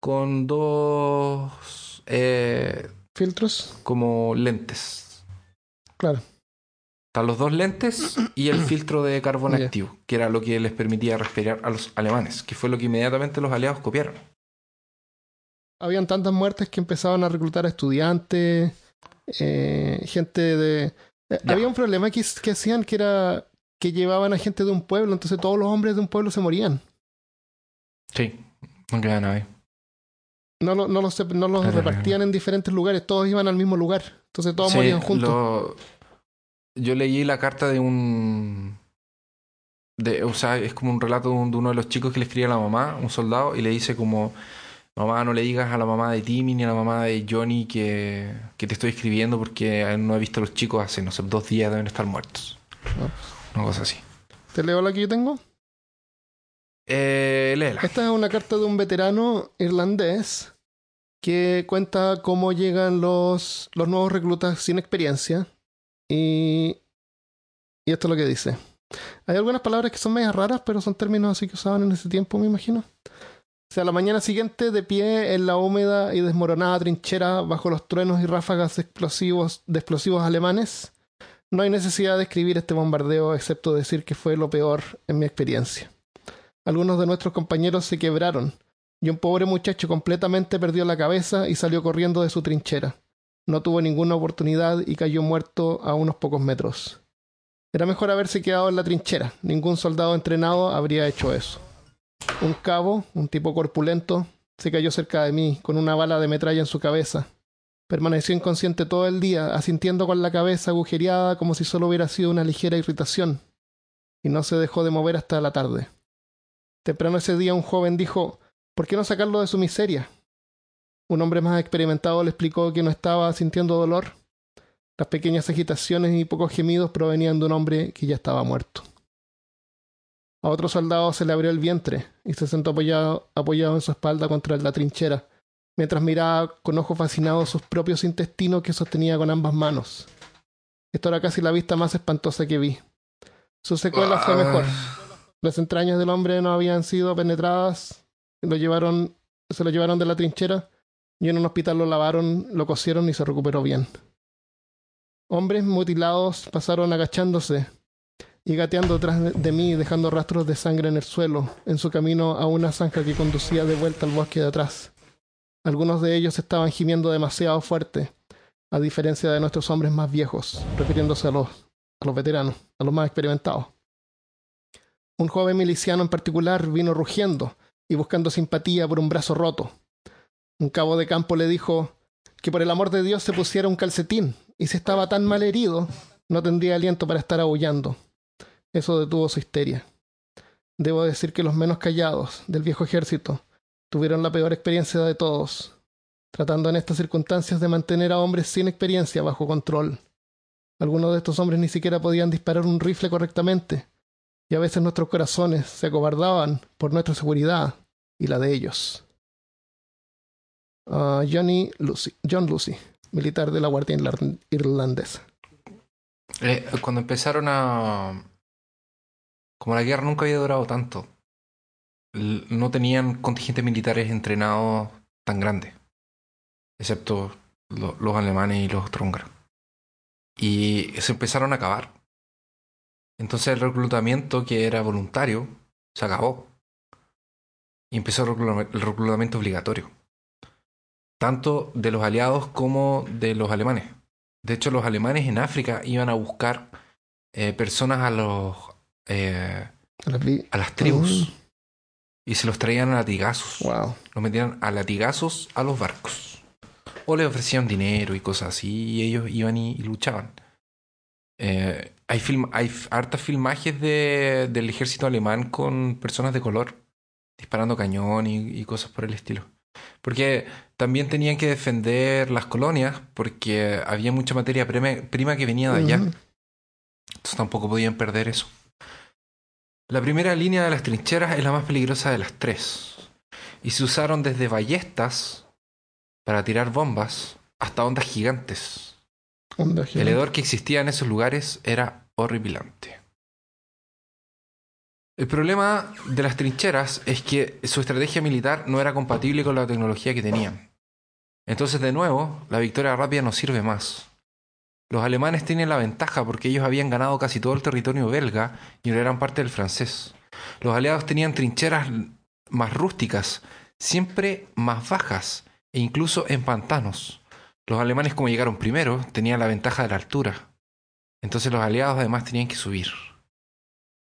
con dos eh, Filtros. como lentes. Claro. Están los dos lentes y el filtro de carbón activo, que era lo que les permitía respirar a los alemanes, que fue lo que inmediatamente los aliados copiaron. Habían tantas muertes que empezaban a reclutar a estudiantes, eh, gente de... eh, Ya. Había un problema que, que hacían que era que llevaban a gente de un pueblo, entonces todos los hombres de un pueblo se morían. Sí, no queda nadie. No, lo- no los, no los repartían en diferentes lugares, todos iban al mismo lugar. Entonces todos Sí, morían juntos. lo- Yo leí la carta de un. De, o sea, es como un relato de, un- de uno de los chicos que le escribe a la mamá, un soldado, y le dice como. Mamá, no le digas a la mamá de Timmy ni a la mamá de Johnny que, que te estoy escribiendo porque no he visto a los chicos hace, no sé, dos días deben estar muertos. Ah. Una cosa así. ¿Te leo la que yo tengo? Eh, léela. Esta es una carta de un veterano irlandés que cuenta cómo llegan los, los nuevos reclutas sin experiencia. Y, y esto es lo que dice. Hay algunas palabras que son medias raras, pero son términos así que usaban en ese tiempo, me imagino. O sea, la mañana siguiente, de pie en la húmeda y desmoronada trinchera bajo los truenos y ráfagas de explosivos, de explosivos alemanes, no hay necesidad de escribir este bombardeo excepto decir que fue lo peor en mi experiencia. Algunos de nuestros compañeros se quebraron y un pobre muchacho completamente perdió la cabeza y salió corriendo de su trinchera. No tuvo ninguna oportunidad y cayó muerto a unos pocos metros. Era mejor haberse quedado en la trinchera. Ningún soldado entrenado habría hecho eso. Un cabo, un tipo corpulento, se cayó cerca de mí, con una bala de metralla en su cabeza. Permaneció inconsciente todo el día, asintiendo con la cabeza agujereada como si solo hubiera sido una ligera irritación, y no se dejó de mover hasta la tarde. Temprano ese día un joven dijo ¿Por qué no sacarlo de su miseria? Un hombre más experimentado le explicó que no estaba sintiendo dolor. Las pequeñas agitaciones y pocos gemidos provenían de un hombre que ya estaba muerto. A otro soldado se le abrió el vientre y se sentó apoyado, apoyado en su espalda contra la trinchera, mientras miraba con ojos fascinados sus propios intestinos que sostenía con ambas manos. Esto era casi la vista más espantosa que vi. Su secuela fue mejor. Las entrañas del hombre no habían sido penetradas, lo llevaron, se lo llevaron de la trinchera y en un hospital lo lavaron, lo cosieron y se recuperó bien. Hombres mutilados pasaron agachándose, y gateando detrás de mí, dejando rastros de sangre en el suelo, en su camino a una zanja que conducía de vuelta al bosque de atrás. Algunos de ellos estaban gimiendo demasiado fuerte, a diferencia de nuestros hombres más viejos, refiriéndose a los, a los veteranos, a los más experimentados. Un joven miliciano en particular vino rugiendo y buscando simpatía por un brazo roto. Un cabo de campo le dijo que por el amor de Dios se pusiera un calcetín, y si estaba tan mal herido, no tendría aliento para estar aullando. Eso detuvo su histeria. Debo decir que los menos callados del viejo ejército tuvieron la peor experiencia de todos, tratando en estas circunstancias de mantener a hombres sin experiencia bajo control. Algunos de estos hombres ni siquiera podían disparar un rifle correctamente, y a veces nuestros corazones se acobardaban por nuestra seguridad y la de ellos. Uh, Johnny Lucy, John Lucy, militar de la Guardia Irlandesa. Eh, cuando empezaron a, como la guerra nunca había durado tanto, no tenían contingentes militares entrenados tan grandes, excepto los alemanes y los austro-húngaros. Y se empezaron a acabar. Entonces el reclutamiento, que era voluntario, se acabó. Y empezó el reclutamiento obligatorio. Tanto de los aliados como de los alemanes. De hecho, los alemanes en África iban a buscar eh, personas a los eh, a, las tribus. Oh. Y se los traían a latigazos. Wow. Los metían a latigazos a los barcos. O les ofrecían dinero y cosas así. Y ellos iban y, luchaban. Eh, hay, film, hay hartas filmajes de, del ejército alemán con personas de color disparando cañón y, cosas por el estilo. Porque también tenían que defender las colonias porque había mucha materia prima, que venía de allá. Entonces tampoco podían perder eso. La primera línea de las trincheras es la más peligrosa de las tres, y se usaron desde ballestas para tirar bombas hasta ondas gigantes. El hedor que existía en esos lugares era horripilante. El problema de las trincheras es que su estrategia militar no era compatible con la tecnología que tenían. Entonces, de nuevo, la victoria rápida no sirve más. Los alemanes tienen la ventaja porque ellos habían ganado casi todo el territorio belga y no eran parte del francés. Los aliados tenían trincheras más rústicas, siempre más bajas e incluso en pantanos. Los alemanes como llegaron primero tenían la ventaja de la altura. Entonces los aliados además tenían que subir.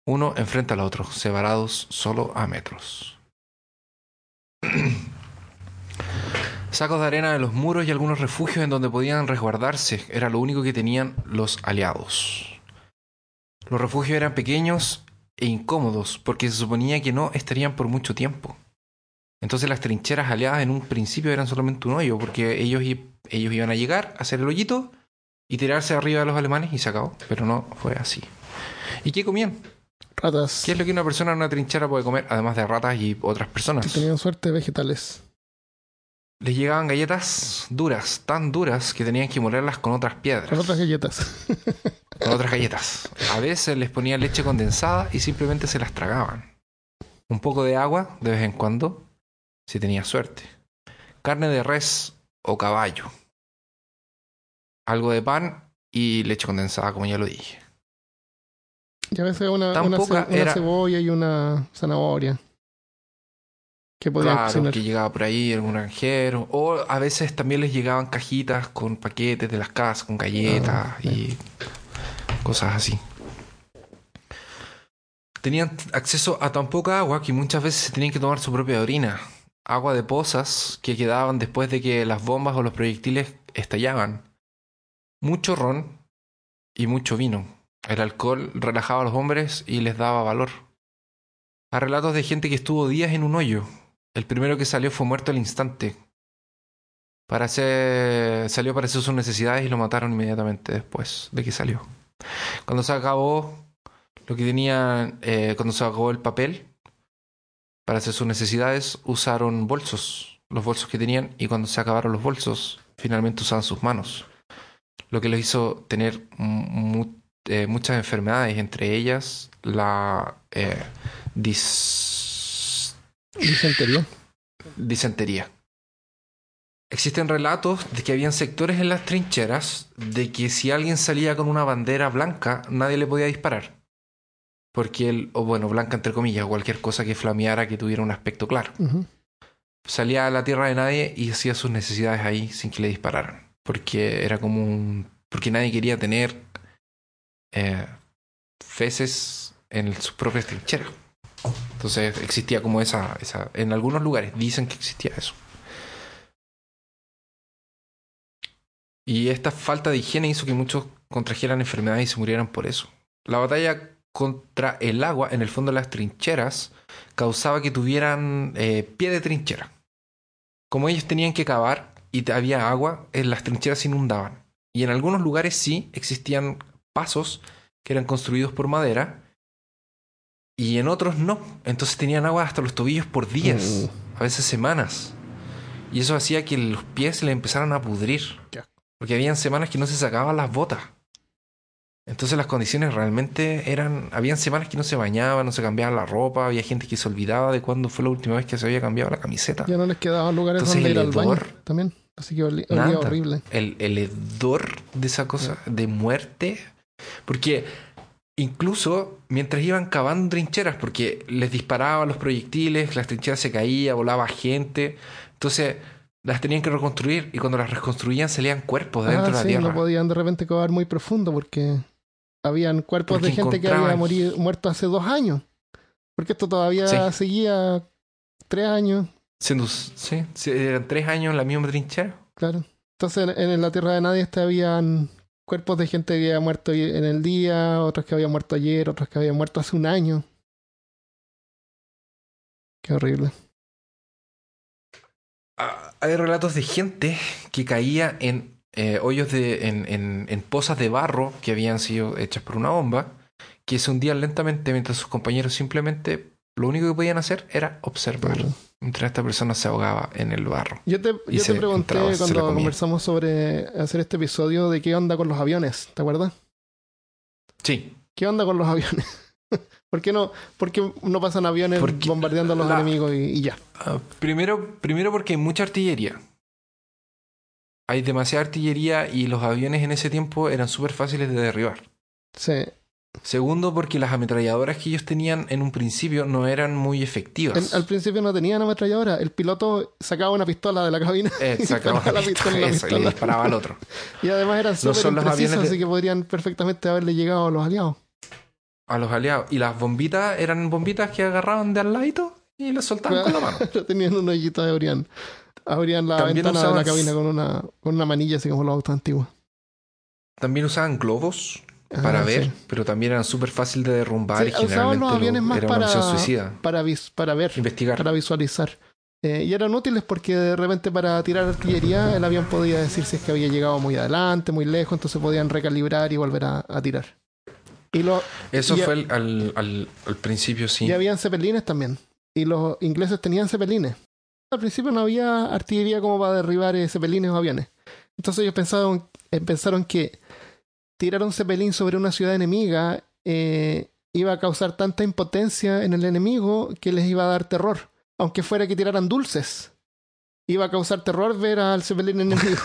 Uno enfrente al otro, separados solo a metros. <clears throat> Sacos de arena de los muros y algunos refugios en donde podían resguardarse era lo único que tenían los aliados. Los refugios eran pequeños e incómodos porque se suponía que no estarían por mucho tiempo. Entonces las trincheras aliadas en un principio eran solamente un hoyo porque ellos, ellos iban a llegar, a hacer el hoyito y tirarse arriba de los alemanes y se acabó. Pero no fue así. ¿Y qué comían? Ratas. ¿Qué es lo que una persona en una trinchera puede comer además de ratas y otras personas? Que tenían suerte vegetales les llegaban galletas duras, tan duras que tenían que molerlas con otras piedras. Con otras galletas. <laughs> con otras galletas. A veces les ponían leche condensada y simplemente se las tragaban. Un poco de agua de vez en cuando si tenía suerte. Carne de res o caballo. Algo de pan y leche condensada, como ya lo dije. Y a veces una, Tan una, ce- poca una era- cebolla y una zanahoria. Que podían Claro, cocinar. que llegaba por ahí algún granjero. O a veces también les llegaban cajitas con paquetes de las casas, con galletas Ah, y cosas así. Tenían acceso a tan poca agua que muchas veces se tenían que tomar su propia orina. Agua de pozas que quedaban después de que las bombas o los proyectiles estallaban. Mucho ron y mucho vino. El alcohol relajaba a los hombres y les daba valor. Hay relatos de gente que estuvo días en un hoyo. El primero que salió fue muerto al instante. Para hacer, salió para hacer sus necesidades y lo mataron inmediatamente después de que salió. Cuando se acabó lo que tenían, eh, cuando se acabó el papel para hacer sus necesidades, usaron bolsos, los bolsos que tenían, y cuando se acabaron los bolsos, finalmente usaban sus manos. Lo que les hizo tener eh, muchas enfermedades, entre ellas la eh, dis- Disentería. disentería. Existen relatos de que habían sectores en las trincheras de que si alguien salía con una bandera blanca, nadie le podía disparar. Porque él, o bueno, blanca entre comillas, cualquier cosa que flameara que tuviera un aspecto claro. Salía a la tierra de nadie y hacía sus necesidades ahí sin que le dispararan. Porque era como un. Porque nadie quería tener eh, feces en sus propias trincheras. Entonces existía como esa, esa. En algunos lugares dicen que existía eso. Y esta falta de higiene hizo que muchos contrajeran enfermedades y se murieran por eso. La batalla contra el agua en el fondo de las trincheras causaba que tuvieran eh, pie de trinchera. Como ellos tenían que cavar y había agua, en las trincheras se inundaban. Y en algunos lugares sí existían pasos que eran construidos por madera y en otros no. Entonces tenían agua hasta los tobillos por días, a veces semanas. Y eso hacía que los pies se le empezaran a pudrir. Porque habían semanas que no se sacaban las botas. Entonces las condiciones realmente eran... Habían semanas que no se bañaban, no se cambiaban la ropa, había gente que se olvidaba de cuándo fue la última vez que se había cambiado la camiseta. Ya no les quedaban lugares Entonces, donde ir el al baño también. Así que olía horrible. El, el hedor de esa cosa, de muerte. Porque incluso mientras iban cavando trincheras, porque les disparaban los proyectiles, las trincheras se caían, volaba gente. Entonces las tenían que reconstruir y cuando las reconstruían salían cuerpos de dentro Ah, de la tierra. no podían de repente cavar muy profundo porque habían cuerpos Porque de gente que había morido, muerto hace dos años. Porque esto todavía Sí. seguía tres años, Siendo, sí, sí, eran tres años en la misma trinchera. claro. Entonces en, la tierra de nadie habían cuerpos de gente que había muerto en el día, otros que habían muerto ayer, otros que habían muerto hace un año. Qué horrible. Ah, Hay relatos de gente que caía en eh, hoyos de. En, en, en pozas de barro que habían sido hechas por una bomba, que se hundían lentamente mientras sus compañeros simplemente lo único que podían hacer era observar. Mientras esta persona se ahogaba en el barro. Yo te, yo pregunté entraba, cuando conversamos sobre hacer este episodio de qué onda con los aviones, ¿te acuerdas? Sí. ¿Qué onda con los aviones? <laughs> ¿Por qué no, por qué no pasan aviones Porque bombardeando a los la- enemigos y, y ya? Ah, primero, primero porque hay mucha artillería. Hay demasiada artillería y los aviones en ese tiempo eran súper fáciles de derribar. Sí. Segundo, porque las ametralladoras que ellos tenían en un principio no eran muy efectivas. En- al principio no tenían ametralladora. El piloto sacaba una pistola de la cabina Eh, y sacaba la la pistola y le disparaba al otro. <laughs> Y además eran súper son los imprecisos, de- así que podrían perfectamente haberle llegado a los aliados. A los aliados. Y las bombitas eran bombitas que agarraban de al ladito y las soltaban con la mano. <laughs> Tenían un hoyito de abrían. Abrían la También ventana de la cabina con una, con una manilla, así como los autos antiguos. También usaban globos Ah, para ver, sí. pero también eran súper fácil de derrumbar Sí, y generalmente los lo- aviones más era para, misión suicida. para, vis- para ver, Investigar. para visualizar. Eh, y eran útiles porque de repente para tirar artillería el avión podía decir si es que había llegado muy adelante, muy lejos, entonces podían recalibrar y volver a, a tirar. Y, Eso y- fue el- al, al, al principio, sí. y habían cepelines también. Y los ingleses tenían cepelines. Al principio no había artillería como para derribar eh, cepelines o aviones. Entonces ellos pensaron, eh, pensaron que tirar un cepelín sobre una ciudad enemiga eh, iba a causar tanta impotencia en el enemigo que les iba a dar terror. aunque fuera que tiraran dulces. Iba a causar terror ver al Zeppelin <laughs> enemigo.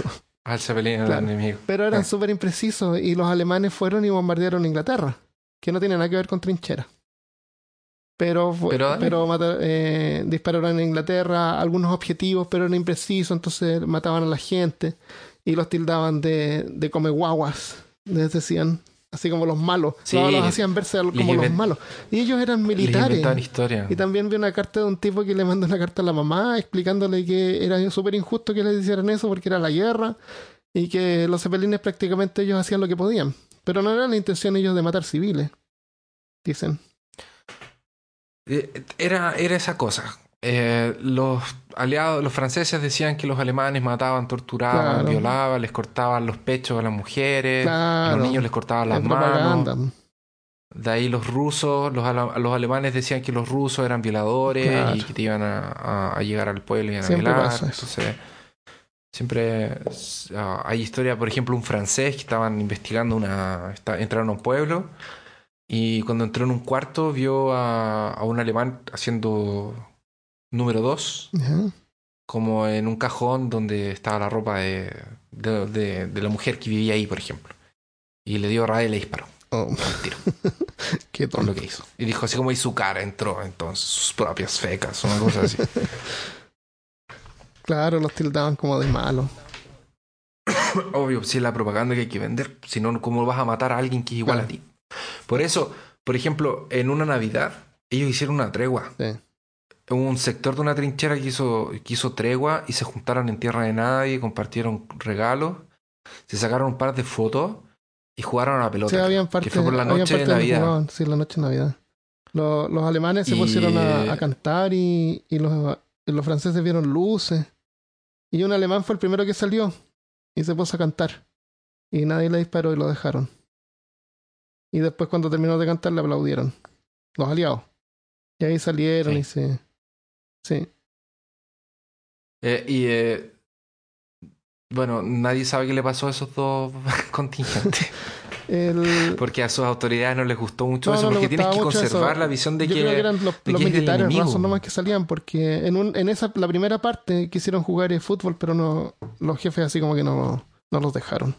Al Claro. el enemigo. Pero eran Ah. súper imprecisos y los alemanes fueron y bombardearon Inglaterra, que no tiene nada que ver con trincheras. Pero, eh, dispararon en Inglaterra algunos objetivos, pero eran imprecisos, entonces mataban a la gente y los tildaban de, de come guaguas, les decían, así como los malos. Sí. los, los hacían verse como los malos. Y ellos eran Les militares. historia. Y también vi una carta de un tipo que le mandó una carta a la mamá explicándole que era súper injusto que le hicieran eso porque era la guerra y que los cepelines prácticamente ellos hacían lo que podían. Pero no era la intención ellos de matar civiles, dicen. Eh, Era, era esa cosa. Eh, los aliados, los franceses decían que los alemanes mataban, torturaban, Claro. violaban, les cortaban los pechos a las mujeres, a los niños les cortaban las manos. De ahí los rusos, los, alemanes decían que los rusos eran violadores Claro. y que te iban a, a- a llegar al pueblo y iban a Siempre violar. pasa eso. Entonces, siempre ah, hay historia, por ejemplo, un francés que estaban investigando una. está- entraron a un pueblo y cuando entró en un cuarto vio a, a un alemán haciendo número dos, Ajá. como en un cajón donde estaba la ropa de, de, de- de la mujer que vivía ahí, por ejemplo. Y le dio rabia y le disparó Oh, tiro <laughs> qué por lo tonto. que hizo. Y dijo así como y su cara entró entonces, sus propias fecas, una cosa así. <laughs> Claro, los tildaban como de malos. <coughs> Obvio, si es la propaganda que hay que vender, si no, ¿cómo vas a matar a alguien que es igual a ti? Por eso, por ejemplo, en una Navidad, ellos hicieron una tregua. Sí. Un sector de una trinchera que hizo, que hizo tregua y se juntaron en tierra de nadie, compartieron regalos, se sacaron un par de fotos y jugaron a la pelota. Sí, habían partes, que fue por la noche de Navidad. jugaban, sí, la noche de Navidad. Los, los alemanes se pusieron a, a cantar y, y los, y los franceses vieron luces. Y un alemán fue el primero que salió y se puso a cantar. Y nadie le disparó y lo dejaron. Y después cuando terminó de cantar le aplaudieron. Los aliados. Y ahí salieron Sí. y se... Sí. Eh, y eh, bueno, nadie sabe qué le pasó a esos dos <laughs> contingentes. <laughs> El, Porque a sus autoridades no les gustó mucho No, eso, no porque tienes que conservar eso. la visión de yo que, creo que eran los, los que militares rasos nomás que salían, porque en, un, en esa la primera parte quisieron jugar el fútbol, pero no los jefes así como que no, no los dejaron.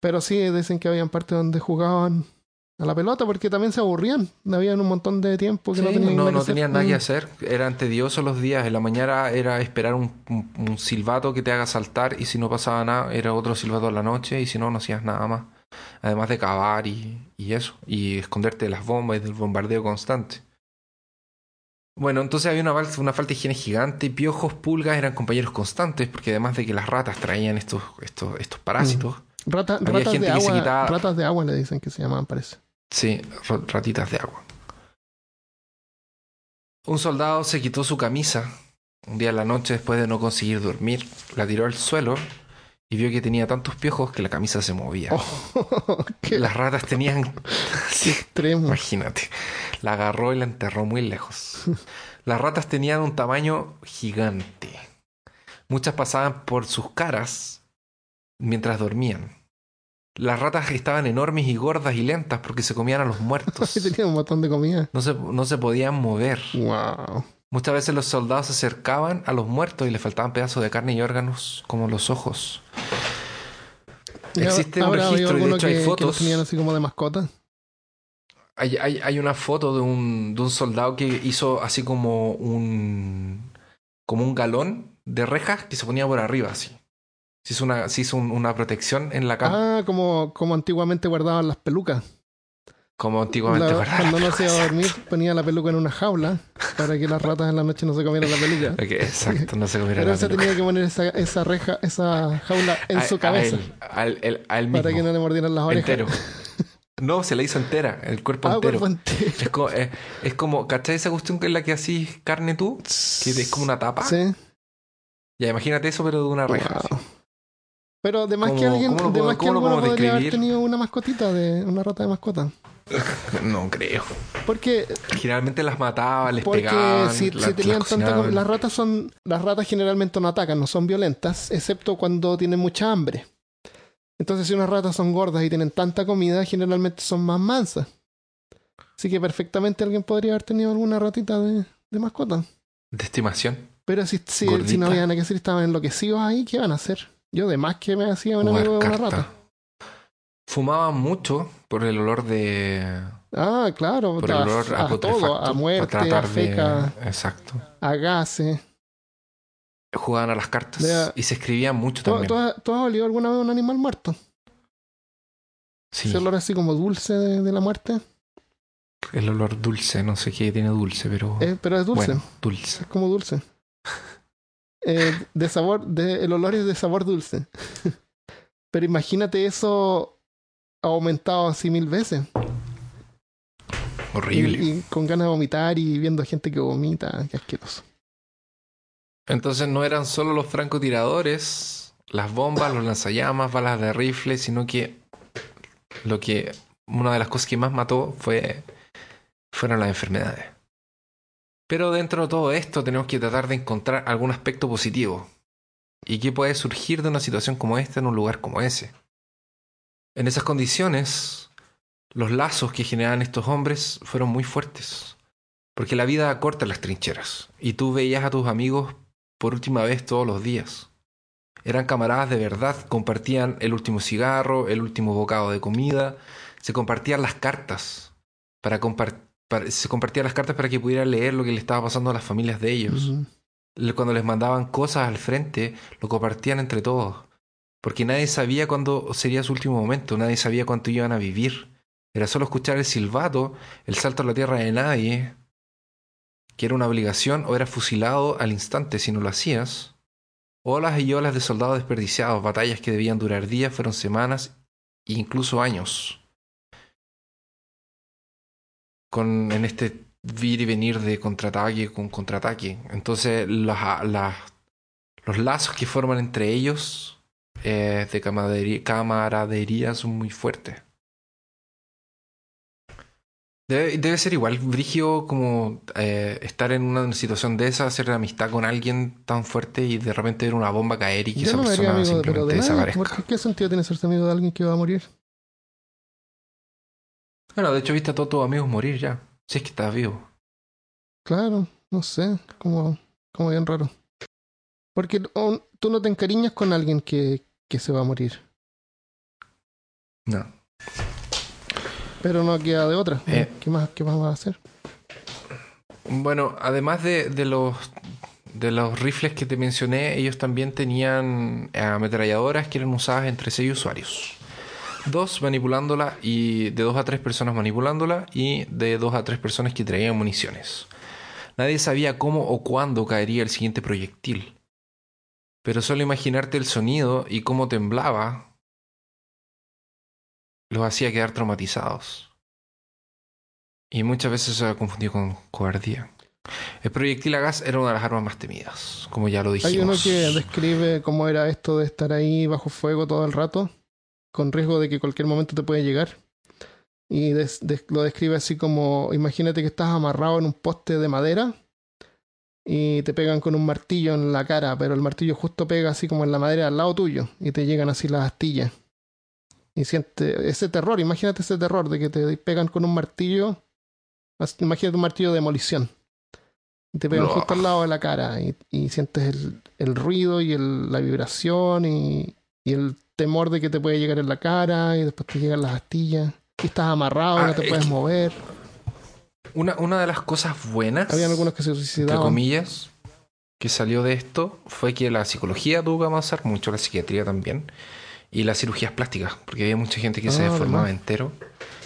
Pero sí dicen que habían partes donde jugaban a la pelota porque también se aburrían. Habían un montón de tiempo que Sí, no tenían no, nada no que hacer. tenían nada que Mm. hacer. Eran tediosos los días. En la mañana era esperar un, un- un silbato que te haga saltar y si no pasaba nada, era otro silbato en la noche y si no, no hacías nada más. Además de cavar y, y eso. Y esconderte de las bombas y del bombardeo constante. Bueno, entonces había una, una falta de higiene gigante. Piojos, pulgas eran compañeros constantes porque además de que las ratas traían estos, estos, estos parásitos. Rata- Había ratas, gente de que se agua, quitaba- ratas de agua le dicen que se llamaban, parece. Sí, ra- ratitas de agua. Un soldado se quitó su camisa un día en la noche después de no conseguir dormir, la tiró al suelo y vio que tenía tantos piojos que la camisa se movía. Oh, <laughs> Las ratas tenían... <laughs> qué extremo. imagínate. La agarró y la enterró muy lejos. Las ratas tenían un tamaño gigante. Muchas pasaban por sus caras mientras dormían. Las ratas estaban enormes y gordas y lentas porque se comían a los <laughs> muertos. Tenían un montón de comida. No se, no se podían mover. Wow. Muchas veces los soldados se acercaban a los muertos y les faltaban pedazos de carne y órganos, como los ojos. Existe un ¿Habrá habido registro y de hecho hay que- que los fotos. tenían así como de mascota. Hay, hay, hay una foto de un, de un soldado que hizo así como un como un galón de rejas que se ponía por arriba así. Se hizo una, se hizo un- una protección en la cama, Ah, como, como antiguamente guardaban las pelucas. como antiguamente La- guardaba cuando no se iba a dormir, ponía la peluca en una jaula para que las ratas en la noche no se comieran la peluca. <laughs> Exacto, no se comiera Pero la peluca. tenía que poner esa, esa reja, esa jaula en A- su a cabeza él, al- el- a él mismo, para que no le mordieran las orejas. entero. No, se la hizo entera, el cuerpo Ah, entero. cuerpo entero. Es como, es, es como, ¿cachai esa cuestión que es la que así carne tú? Que es como una tapa. Sí. Ya, imagínate eso, pero de una reja. Wow. Pero de más que ¿Cómo- alguien, cómo lo que alguno podría haber tenido una mascotita de una rata de mascota. <laughs> No creo. Porque Generalmente las mataban, les Porque pegaban. si, tenían las tanta las ratas son las ratas generalmente no atacan, no son violentas, excepto cuando tienen mucha hambre. Entonces si unas ratas son gordas y tienen tanta comida, generalmente son más mansas. Así que perfectamente alguien podría haber tenido alguna ratita de, de mascota. De estimación. Pero si, si, si no había nada que hacer, estaban enloquecidos ahí, ¿qué van a hacer? Yo de más que me hacía un amigo de una rata. Fumaban mucho por el olor de. Ah, claro, Por el olor a, a todo, a muerte, a feca, de. Exacto. a gases. Jugaban a las cartas y se escribían mucho ¿Tú, también. tú has, tú has olido alguna vez un animal muerto? Sí, Ese olor así como dulce de, de la muerte. el olor dulce, no sé qué tiene dulce, pero. Eh, pero es dulce, Bueno, dulce. es como dulce. Eh, de sabor, de, el olor es de sabor dulce. <laughs> pero imagínate eso aumentado así mil veces. Y, Horrible. y con ganas de vomitar y viendo gente que vomita, qué asqueroso. Entonces no eran solo los francotiradores, las bombas, los lanzallamas, balas de rifle, sino que lo que una de las cosas que más mató fue fueron las enfermedades. Pero dentro de todo esto tenemos que tratar de encontrar algún aspecto positivo. ¿Y qué puede surgir de una situación como esta en un lugar como ese? En esas condiciones, los lazos que generaban estos hombres fueron muy fuertes. Porque la vida corta las trincheras. Y tú veías a tus amigos por última vez todos los días. Eran camaradas de verdad, compartían el último cigarro, el último bocado de comida, se compartían las cartas para, compar- para- se compartían las cartas para que pudieran leer lo que le estaba pasando a las familias de ellos. Cuando les mandaban cosas al frente, lo compartían entre todos. Porque nadie sabía cuándo sería su último momento, nadie sabía cuánto iban a vivir. Era solo escuchar el silbato, el salto a la tierra de nadie, que era una obligación o era fusilado al instante si no lo hacías. Olas y olas de soldados desperdiciados, batallas que debían durar días, fueron semanas e incluso años. Con, en este vir y venir de contraataque con contraataque. Entonces, las- las- los lazos que forman entre ellos eh, de camaradería, camaradería son muy fuertes. Debe, debe ser igual, Brigio, como eh, estar en una situación de esa, hacer amistad con alguien tan fuerte y de repente ver una bomba caer y que Yo esa no persona amigo, simplemente de desaparezca. ¿Qué sentido tiene ser amigo de alguien que va a morir? Bueno, de hecho, viste a todos tus amigos morir ya. Si es que estás vivo. Claro, no sé, como, como bien raro. Porque um, tú no te encariñas con alguien que, que se va a morir, No. pero no queda de otra. Eh. ¿Qué más, qué más vas a hacer? Bueno, además de, de los de los rifles que te mencioné, ellos también tenían ametralladoras que eran usadas entre seis usuarios. Dos manipulándola y de dos a tres personas manipulándola y de dos a tres personas que traían municiones. Nadie sabía cómo o cuándo caería el siguiente proyectil. Pero solo imaginarte el sonido y cómo temblaba los hacía quedar traumatizados. Y muchas veces se ha confundido con cobardía. El proyectil a gas era una de las armas más temidas, como ya lo dijimos. Hay uno que describe cómo era esto de estar ahí bajo fuego todo el rato, con riesgo de que cualquier momento te puede llegar. Y lo describe así como, imagínate que estás amarrado en un poste de madera y te pegan con un martillo en la cara, pero el martillo justo pega así como en la madera al lado tuyo y te llegan así las astillas. Y siente ese terror, imagínate ese terror de que te pegan con un martillo, imagínate un martillo de demolición. Y te pegan justo al lado de la cara y, sientes el, el ruido y la vibración y, y el temor de que te puede llegar en la cara y después te llegan las astillas. Y estás amarrado, Ah, no te es puedes que- mover. Una, una de las cosas buenas, Habían algunos que se entre suicidaban. comillas, que salió de esto fue que la psicología tuvo que avanzar mucho, la psiquiatría también, y las cirugías plásticas, porque había mucha gente que se Ah, deformaba ¿verdad? entero,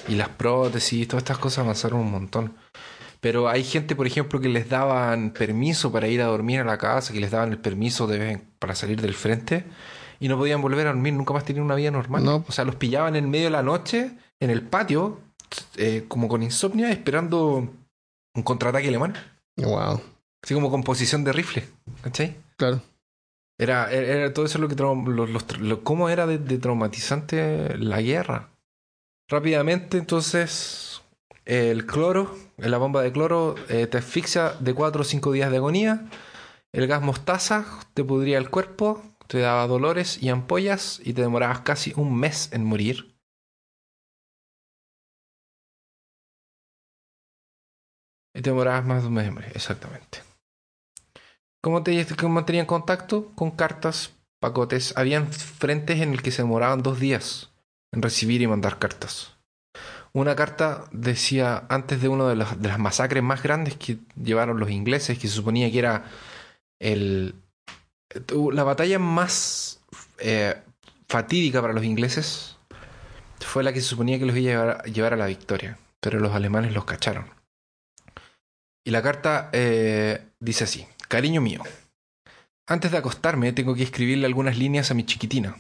y las prótesis, todas estas cosas avanzaron un montón. Pero hay gente, por ejemplo, que les daban permiso para ir a dormir a la casa, que les daban el permiso de para salir del frente, y no podían volver a dormir, nunca más tenían una vida normal. No. O sea, los pillaban en medio de la noche, en el patio, eh, como con insomnio, esperando un contraataque alemán. Wow, Así como con posición de rifle. ¿Cachai? claro. Era, era, todo eso lo que los- los lo- cómo era de, de traumatizante la guerra. Rápidamente, entonces, el cloro, la bomba de cloro, eh, te asfixia de 4 o 5 días de agonía. El gas mostaza te pudría el cuerpo, te daba dolores y ampollas y te demorabas casi un mes en morir. Y te demorabas más de un mes en morir, exactamente. ¿Cómo te cómo contacto? Con cartas, pacotes. Habían frentes en el que se demoraban dos días en recibir y mandar cartas. Una carta decía, antes de una de de las masacres más grandes que llevaron los ingleses, que se suponía que era el, la batalla más eh, fatídica para los ingleses, fue la que se suponía que los iba a llevar, a la victoria, pero los alemanes los cacharon. Y la carta eh, dice así, cariño mío, antes de acostarme tengo que escribirle algunas líneas a mi chiquitina.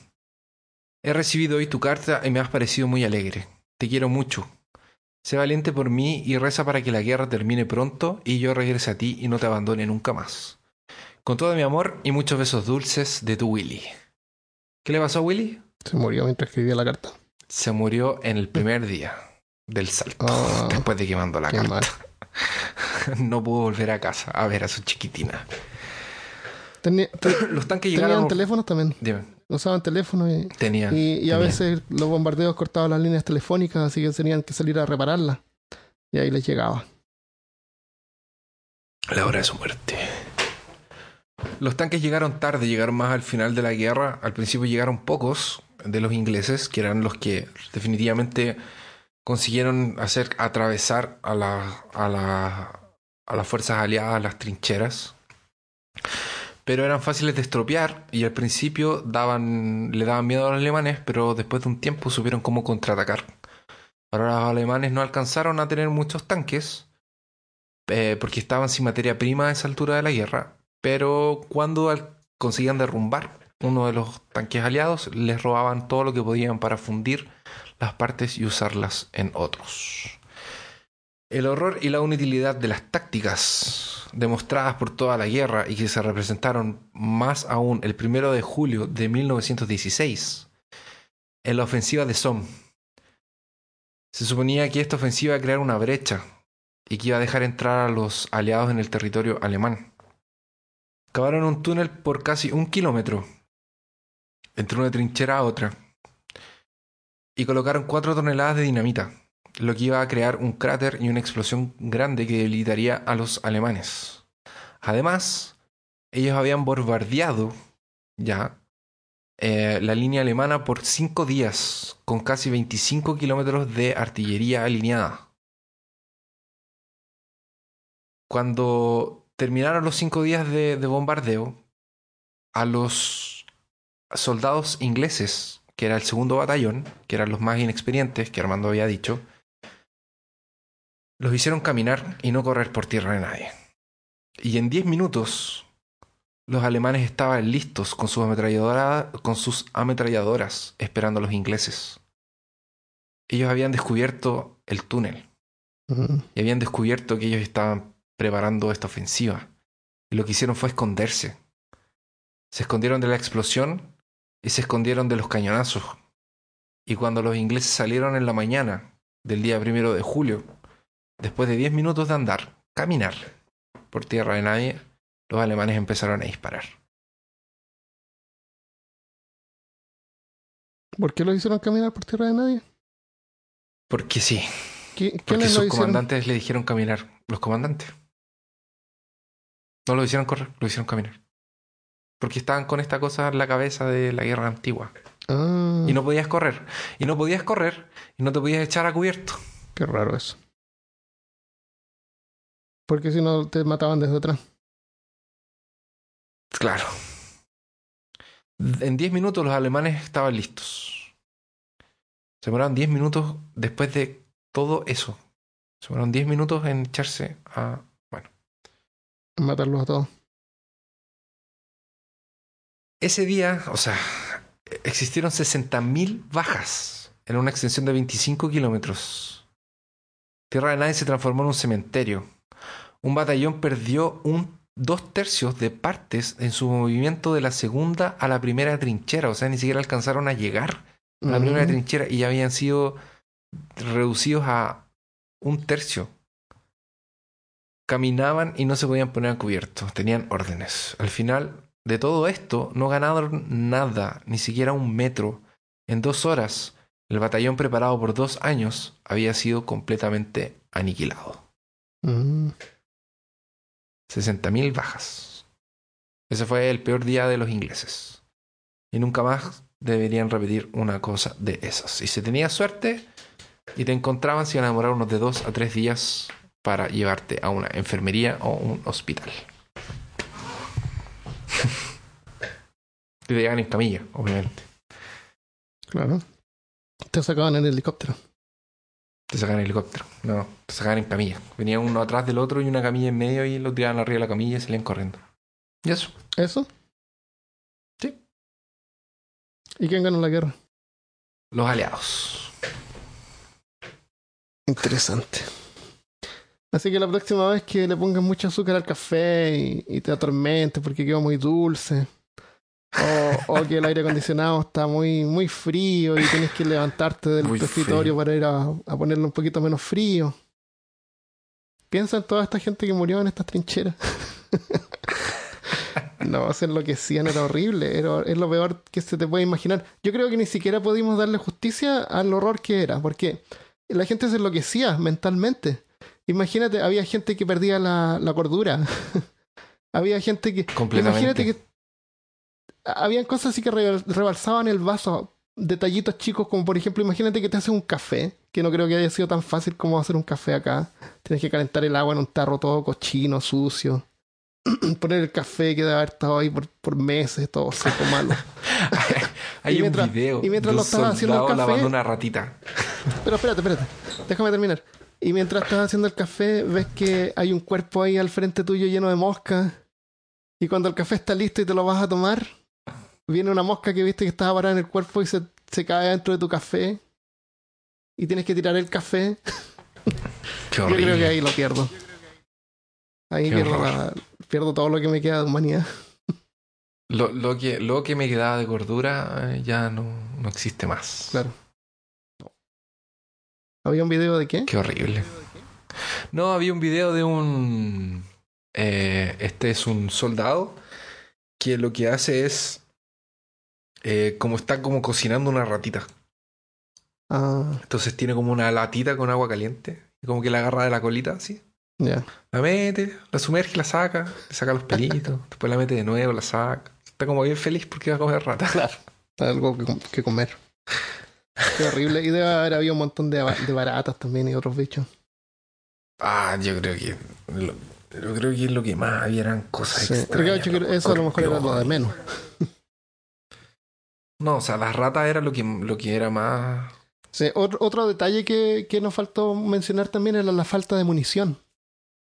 He recibido hoy tu carta y me has parecido muy alegre. Te quiero mucho. Sé valiente por mí y reza para que la guerra termine pronto y yo regrese a ti y no te abandone nunca más. Con todo mi amor y muchos besos dulces de tu Willy. ¿Qué le pasó a Willy? Se murió mientras escribía la carta. Se murió en el primer día del salto, Ah, después de que mandó la carta. mal. <laughs> no pudo volver a casa a ver a su chiquitina. Tenía- te- <clears throat> Los tanques tenían llegaron. teléfonos también. Dime, Usaban teléfonos y, tenían. y, y a tenían. veces los bombardeos cortaban las líneas telefónicas, así que tenían que salir a repararlas. Y ahí les llegaba. La hora de su muerte. Los tanques llegaron tarde, llegaron más al final de la guerra. Al principio llegaron pocos de los ingleses, que eran los que definitivamente consiguieron hacer atravesar a, a, a las fuerzas aliadas las trincheras. Pero eran fáciles de estropear y al principio daban, le daban miedo a los alemanes, pero después de un tiempo supieron cómo contraatacar. Ahora los alemanes no alcanzaron a tener muchos tanques, eh, porque estaban sin materia prima a esa altura de la guerra, pero cuando conseguían derrumbar uno de los tanques aliados, les robaban todo lo que podían para fundir las partes y usarlas en otros. El horror y la inutilidad de las tácticas demostradas por toda la guerra y que se representaron más aún el primero de julio de 1916 en la ofensiva de Somme. Se suponía que esta ofensiva iba a crear una brecha y que iba a dejar entrar a los aliados en el territorio alemán. Cavaron un túnel por casi un kilómetro entre una trinchera a otra y colocaron cuatro toneladas de dinamita, lo que iba a crear un cráter y una explosión grande que debilitaría a los alemanes. Además, ellos habían bombardeado ya eh, la línea alemana por cinco días con casi 25 kilómetros de artillería alineada. Cuando terminaron los cinco días de, de bombardeo, a los soldados ingleses, que era el segundo batallón, que eran los más inexperientes, que Armando había dicho, los hicieron caminar y no correr por tierra de nadie. Y en 10 minutos los alemanes estaban listos con sus, ametralladora- con sus ametralladoras esperando a los ingleses. Ellos habían descubierto el túnel y habían descubierto que ellos estaban preparando esta ofensiva. Y lo que hicieron fue esconderse. Se escondieron de la explosión y se escondieron de los cañonazos. Y cuando los ingleses salieron en la mañana del día primero de julio, después de 10 minutos de andar, caminar por tierra de nadie, los alemanes empezaron a disparar. ¿Por qué lo hicieron caminar por tierra de nadie? Porque sí, ¿Qui- porque ¿Quiénes lo sus comandantes le dijeron caminar. Los comandantes. No lo hicieron correr, lo hicieron caminar. Porque estaban con esta cosa en la cabeza de la guerra antigua. Ah, Y no podías correr. Y no podías correr y no te podías echar a cubierto. qué raro eso. Porque si no te mataban desde atrás. Claro. En 10 minutos los alemanes estaban listos. Se demoraron 10 minutos después de todo eso. Se demoraron 10 minutos en echarse a... Matarlos a todos. Ese día, o sea, existieron 60.000 bajas en una extensión de 25 kilómetros. Tierra de Nadie se transformó en un cementerio. Un batallón perdió un dos tercios de partes en su movimiento de la segunda a la primera trinchera. O sea, ni siquiera alcanzaron a llegar a la primera trinchera y ya habían sido reducidos a un tercio. Caminaban y no se podían poner a cubierto. Tenían órdenes. Al final de todo esto, no ganaron nada, ni siquiera un metro. En dos horas, el batallón preparado por dos años había sido completamente aniquilado. Mm. 60.000 bajas. Ese fue el peor día de los ingleses. Y nunca más deberían repetir una cosa de esas. Y si tenías suerte y te encontraban, se iban a demorar unos de dos a tres días para llevarte a una enfermería o un hospital. <laughs> y te llegan en camilla, obviamente. Claro. Te sacaban en el helicóptero. Te sacaban en helicóptero. No, te sacaban en camilla. Venía uno atrás del otro y una camilla en medio y lo tiraban arriba de la camilla y salían corriendo. Y eso. ¿Eso? Sí. ¿Y quién ganó la guerra? Los aliados. Interesante. Así que la próxima vez que le pongas mucho azúcar al café y, y te atormente porque quedó muy dulce, o, o que el aire acondicionado está muy, muy frío y tienes que levantarte del Muy escritorio frío. para ir a, a ponerlo un poquito menos frío. Piensa en toda esta gente que murió en estas trincheras. <laughs> no, se enloquecían, era horrible, era, es lo peor que se te puede imaginar. Yo creo que ni siquiera pudimos darle justicia al horror que era, porque la gente se enloquecía mentalmente. Imagínate, había gente que perdía la, la cordura. <laughs> había gente que... Completamente. Imagínate que habían cosas así que re- rebalsaban el vaso. Detallitos chicos, como por ejemplo, imagínate que te haces un café, que no creo que haya sido tan fácil como hacer un café acá. Tienes que calentar el agua en un tarro todo cochino, sucio. <clears throat> Poner el que debe haber estado ahí por, por meses, todo seco, malo. <laughs> Hay Y un video y mientras de lo estaba haciendo el café- lavando una ratita. Pero espérate, espérate. Déjame terminar. Y mientras estás haciendo el café, ves que hay un cuerpo ahí al frente tuyo lleno de moscas. Y cuando el café está listo y te lo vas a tomar, viene una mosca que viste que estaba parada en el cuerpo y se, se cae dentro de tu café. Y tienes que tirar el café. <laughs> Yo creo que ahí lo pierdo. Ahí pierdo, la- pierdo todo lo que me queda de humanidad. Lo, lo que, lo que me quedaba de cordura eh, ya no, no existe más. Claro. ¿Había un video de qué? Qué horrible. No, había un video de un... eh, este es un soldado que lo que hace es... eh, como está como cocinando una ratita. Ah, Entonces tiene como una latita con agua caliente. Y como que la agarra de la colita así. ya. La mete, la sumerge, la saca, le saca los pelitos, <laughs> después la mete de nuevo, la saca. Está como bien feliz porque va a comer rata. Claro. Algo que, que comer. Qué horrible. Y debe haber habido un montón de, de baratas también y otros bichos. Ah, yo creo que. Lo, yo creo que es lo que más había eran cosas Sí, extrañas. yo creo que eso a lo mejor era lo de menos. No, o sea, las ratas era lo que, lo que era más. Sí, otro, otro detalle que, que nos faltó mencionar también era la falta de munición.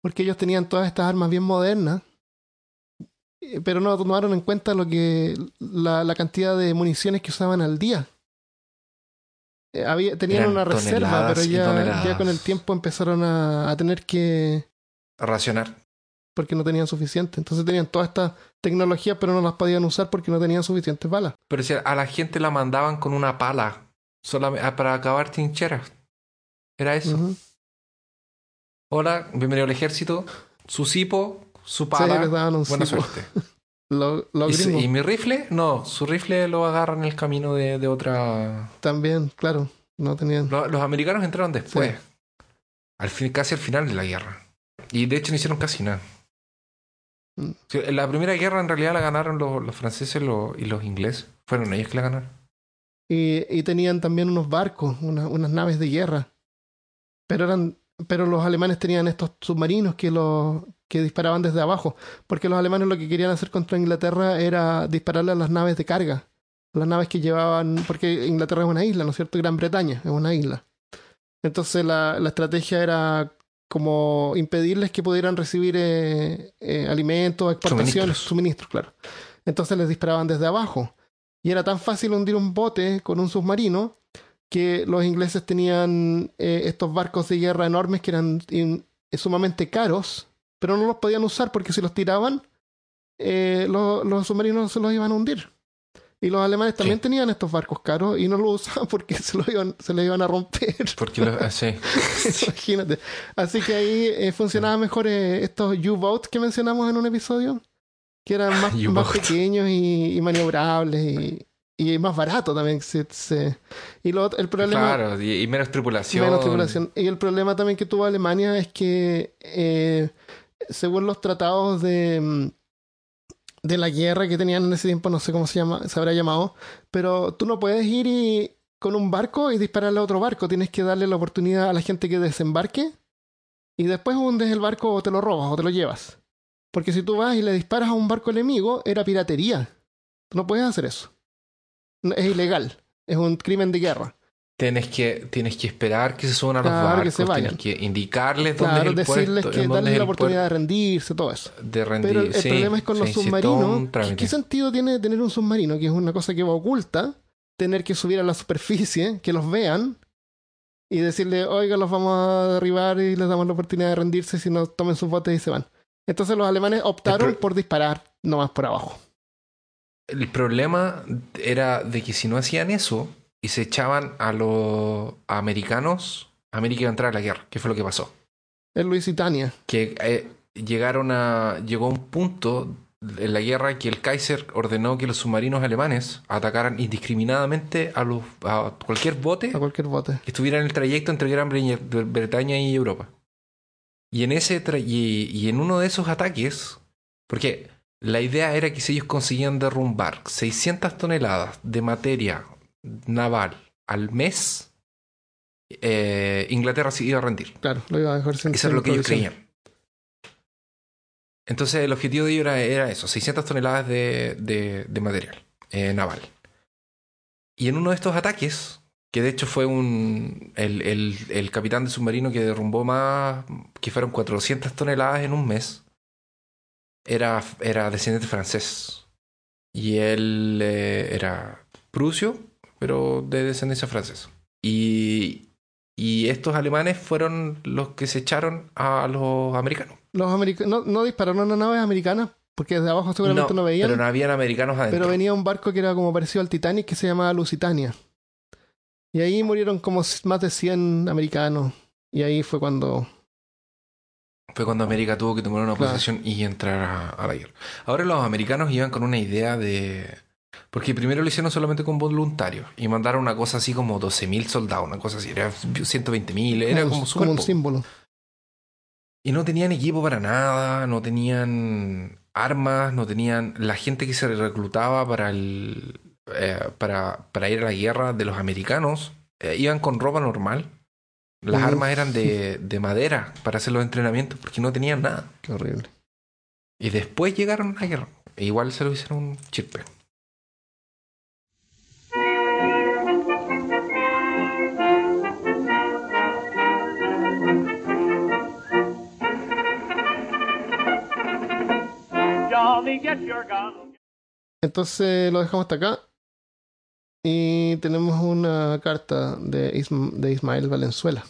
Porque ellos tenían todas estas armas bien modernas, eh, pero no tomaron en cuenta lo que la, la cantidad de municiones que usaban al día. Eh, había, tenían Eran una reserva, pero ya, con el tiempo empezaron a, a tener que... Racionar. porque no tenían suficiente. Entonces tenían toda esta tecnología, pero no las podían usar porque no tenían suficientes balas. Pero si a la gente la mandaban con una pala solamente para acabar trincheras. Era eso. Ujú. Hola, bienvenido al ejército. Su cipo, su Sí, pala. les daban un Buena cipo. suerte. <laughs> Lo- Los ¿Y, mi rifle? No, su rifle lo agarran en el camino de, de otra. también, claro, no tenían. Lo- Los, americanos entraron después. Al fin, casi al final de la guerra. Y de hecho no hicieron casi nada. Mm. La primera guerra en realidad la ganaron los, los franceses lo- y los ingleses. Fueron ellos que la ganaron. Y, y tenían también unos barcos, una- unas naves de guerra. Pero eran, pero los alemanes tenían estos submarinos que los que disparaban desde abajo, porque los alemanes lo que querían hacer contra Inglaterra era dispararle a las naves de carga, las naves que llevaban, porque Inglaterra es una isla, ¿no es cierto? Gran Bretaña es una isla. Entonces la, la estrategia era como impedirles que pudieran recibir eh, eh, alimentos, exportaciones, Suministros. suministros, claro. Entonces les disparaban desde abajo. Y era tan fácil hundir un bote con un submarino que los ingleses tenían eh, estos barcos de guerra enormes que eran in- sumamente caros, pero no los podían usar porque si los tiraban, eh, lo- los submarinos se los iban a hundir. Y los alemanes también Sí. tenían estos barcos caros y no los usaban porque se, los iban, se les iban a romper. <laughs> Porque los, ah, sí. <laughs> Imagínate. Así que ahí eh, funcionaba mejor eh, estos U-boats que mencionamos en un episodio, que eran más, <laughs> más pequeños y, y maniobrables y, y más barato también. Se, se- y lo, el problema. Claro, y, y menos tripulación. Menos tripulación. Y el problema también que tuvo Alemania es que, eh, según los tratados de, mm, de la guerra que tenían en ese tiempo, no sé cómo se llama, se habrá llamado, pero tú no puedes ir y, con un barco y dispararle a otro barco. Tienes que darle la oportunidad a la gente que desembarque y después hundes el barco o te lo robas o te lo llevas. Porque si tú vas y le disparas a un barco enemigo, era piratería. Tú no puedes hacer eso. Es ilegal. Es un crimen de guerra. Tienes que, tienes que esperar que se suban a los barcos, que se vayan. tienes que indicarles dónde Claro, es el decirles puerto, que darles es la oportunidad de rendirse, todo eso. de rendir. Pero el sí, problema es con los sí, submarinos. ¿Qué, sentido tiene tener un submarino? Que es una cosa que va oculta. Tener que subir a la superficie, que los vean y decirle, oiga, los vamos a derribar y les damos la oportunidad de rendirse si no tomen sus botes y se van. Entonces los alemanes optaron por disparar nomás por abajo. El problema era de que si no hacían eso y se echaban a los americanos, América iba a entrar a la guerra. ¿Qué fue lo que pasó? Es Lusitania. Que eh, llegaron a. Llegó un punto en la guerra que el Kaiser ordenó que los submarinos alemanes atacaran indiscriminadamente a, los, a cualquier bote A cualquier bote. que estuviera en el trayecto entre Gran Bre- Bretaña y Europa. Y en ese tra- y, y en uno de esos ataques, porque la idea era que si ellos conseguían derrumbar 600 toneladas de materia naval al mes, eh, Inglaterra se iba a rendir. Claro, lo iba a dejar sin Eso es lo que ellos creían. Entonces el objetivo de ellos era, era eso, 600 toneladas de, de- de material eh, naval. Y en uno de estos ataques, que de hecho fue un el, el- el capitán de submarino que derrumbó más, que fueron 400 toneladas en un mes, era, era descendiente francés. Y él eh, era prusio, pero de descendencia francesa. Y, y estos alemanes fueron los que se echaron a los americanos. Los americanos no, no dispararon a naves americanas porque desde abajo seguramente no, veían. Pero no habían americanos adentro. Pero venía un barco que era como parecido al Titanic que se llamaba Lusitania. Y ahí murieron como más de 100 americanos. Y ahí fue cuando. Fue cuando América tuvo que tomar una Claro. posición y entrar a, a la guerra. Ahora los americanos iban con una idea de... Porque primero lo hicieron solamente con voluntarios y mandaron una cosa así como 12.000 soldados, una cosa así, era 120.000, era como, súper un poco. símbolo. Y no tenían equipo para nada, no tenían armas, no tenían... La gente que se reclutaba para, el, eh, para, para ir a la guerra de los americanos eh, iban con ropa normal. Las Uf. armas eran de, <laughs> de madera para hacer los entrenamientos porque no tenían nada. Qué horrible. Y después llegaron a la guerra. E igual se lo hicieron un chirpe. Entonces lo dejamos hasta acá. Y tenemos una carta de, Ism- de Ismael Valenzuela.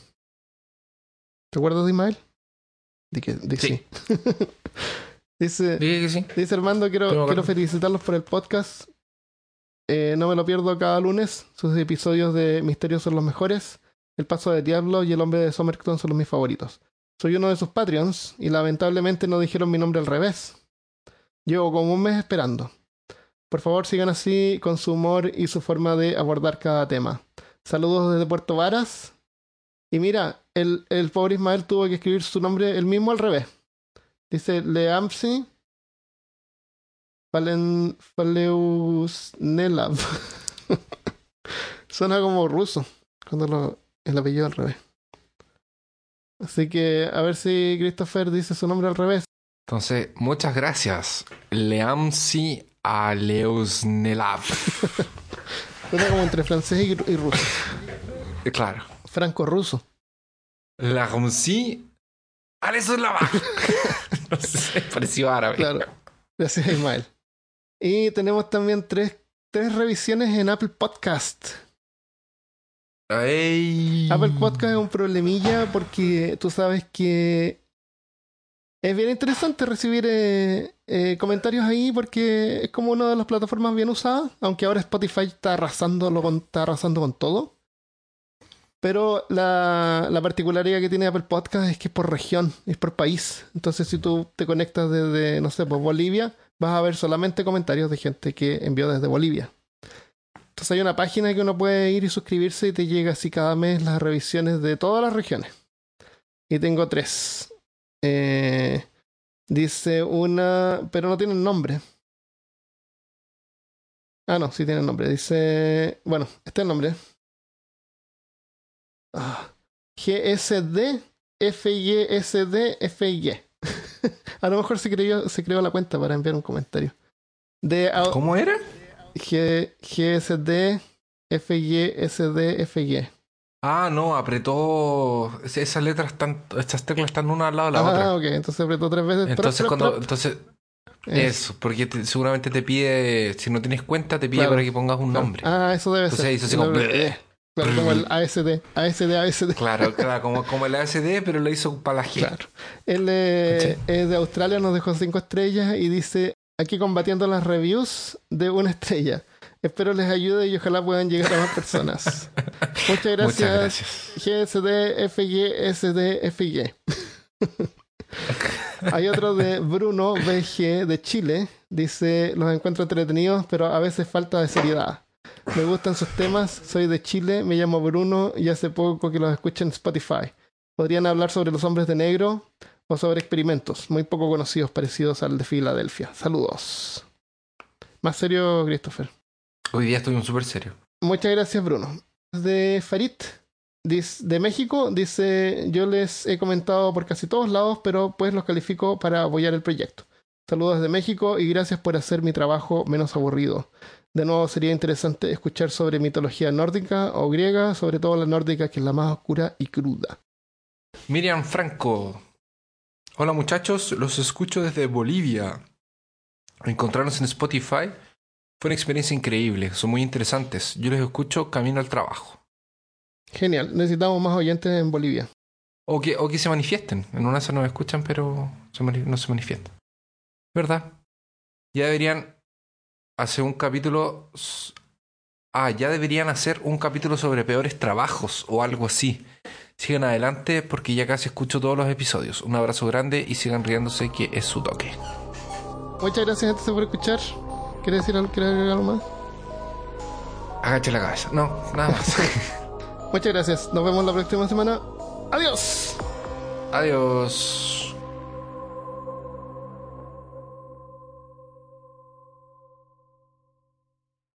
¿Te acuerdas de Ismael? De que, de Sí. sí. <laughs> Dice. Dije que sí. Dice Armando, quiero, Pero felicitarlos por el podcast. Eh, no me lo pierdo cada lunes. Sus episodios de Misterios son los mejores. El paso de Diablo y el hombre de Somerton son los mis favoritos. Soy uno de sus Patreons y lamentablemente no dijeron mi nombre al revés. Llevo como un mes esperando. Por favor sigan así con su humor y su forma de abordar cada tema. Saludos desde Puerto Varas. Y mira, el, el pobre Ismael tuvo que escribir su nombre el mismo al revés. Dice Leamsi Faleusnelav. <laughs> Suena como ruso cuando lo, el apellido al revés. Así que a ver si Christopher dice su nombre al revés. Entonces, muchas gracias. Leamsi Aleusnelav. <laughs> Suena como entre francés y, y ruso. Eh, claro. Franco-ruso. Leamsi Aleusnelav. <laughs> no sé, pareció árabe. Claro. Gracias, Ismael. Y tenemos también tres, tres revisiones en Apple Podcast. Ay. Apple Podcast es un problemilla porque tú sabes que es bien interesante recibir eh, eh, comentarios ahí porque es como una de las plataformas bien usadas, aunque ahora Spotify está arrasando, con, está arrasando con todo. Pero la, la particularidad que tiene Apple Podcast es que es por región, es por país. Entonces si tú te conectas desde, no sé, pues Bolivia, vas a ver solamente comentarios de gente que envió desde Bolivia. Entonces hay una página que uno puede ir y suscribirse y te llega así cada mes las revisiones de todas las regiones. Y tengo tres. Eh, dice una, pero no tienen nombre. Ah, no, sí tienen nombre. Dice, bueno, este es el nombre. Ah, GSD FYSD FY. <laughs> A lo mejor se creó, se creó la cuenta para enviar un comentario. De ¿Cómo era? G- GSD FYSD FY. Ah, no, apretó. Esas letras están. Estas teclas están una al lado de la Ah, otra. ok, entonces apretó tres veces. Entonces, cuando. Entonces, Eh, eso, porque te- seguramente te pide. Si no tienes cuenta, te pide Claro. para que pongas un claro. nombre. Ah, eso debe Entonces ser. hizo así como. Claro, como el ASD, ASD, ASD. Claro, <laughs> claro, como, como el ASD, pero lo hizo para la G. Claro. Él eh, es de Australia, nos dejó cinco estrellas y dice, aquí combatiendo las reviews de una estrella. Espero les ayude y ojalá puedan llegar a más personas. <laughs> Muchas gracias. Muchas gracias. GSD, FY, SD, FY. <laughs> Hay otro de Bruno BG de Chile. Dice, los encuentro entretenidos, pero a veces falta de seriedad. Me gustan sus temas, soy de Chile, me llamo Bruno y hace poco que los escuché en Spotify. Podrían hablar sobre los hombres de negro o sobre experimentos muy poco conocidos parecidos al de Filadelfia. Saludos. Más serio, Christopher. Hoy día estoy un súper serio. Muchas gracias, Bruno. De Farid, de México, dice: Yo les he comentado por casi todos lados, pero pues los califico para apoyar el proyecto. Saludos de México y gracias por hacer mi trabajo menos aburrido. De nuevo, sería interesante escuchar sobre mitología nórdica o griega, sobre todo la nórdica, que es la más oscura y cruda. Miriam Franco. Hola muchachos, los escucho desde Bolivia. Encontrarnos en Spotify fue una experiencia increíble, son muy interesantes. Yo les escucho camino al trabajo. Genial, necesitamos más oyentes en Bolivia. O que, o que se manifiesten. En una se nos escuchan, pero se no se manifiestan. ¿Verdad? Ya deberían hacer un capítulo. Ah, ya deberían hacer un capítulo sobre peores trabajos o algo así. Sigan adelante porque ya casi escucho todos los episodios. Un abrazo grande y sigan riéndose que es su toque. Muchas gracias, entonces, por escuchar. ¿Quieres decir algo, ¿quieres agregar algo más? Agache la cabeza. No, nada más. <laughs> Muchas gracias. Nos vemos la próxima semana. Adiós. Adiós.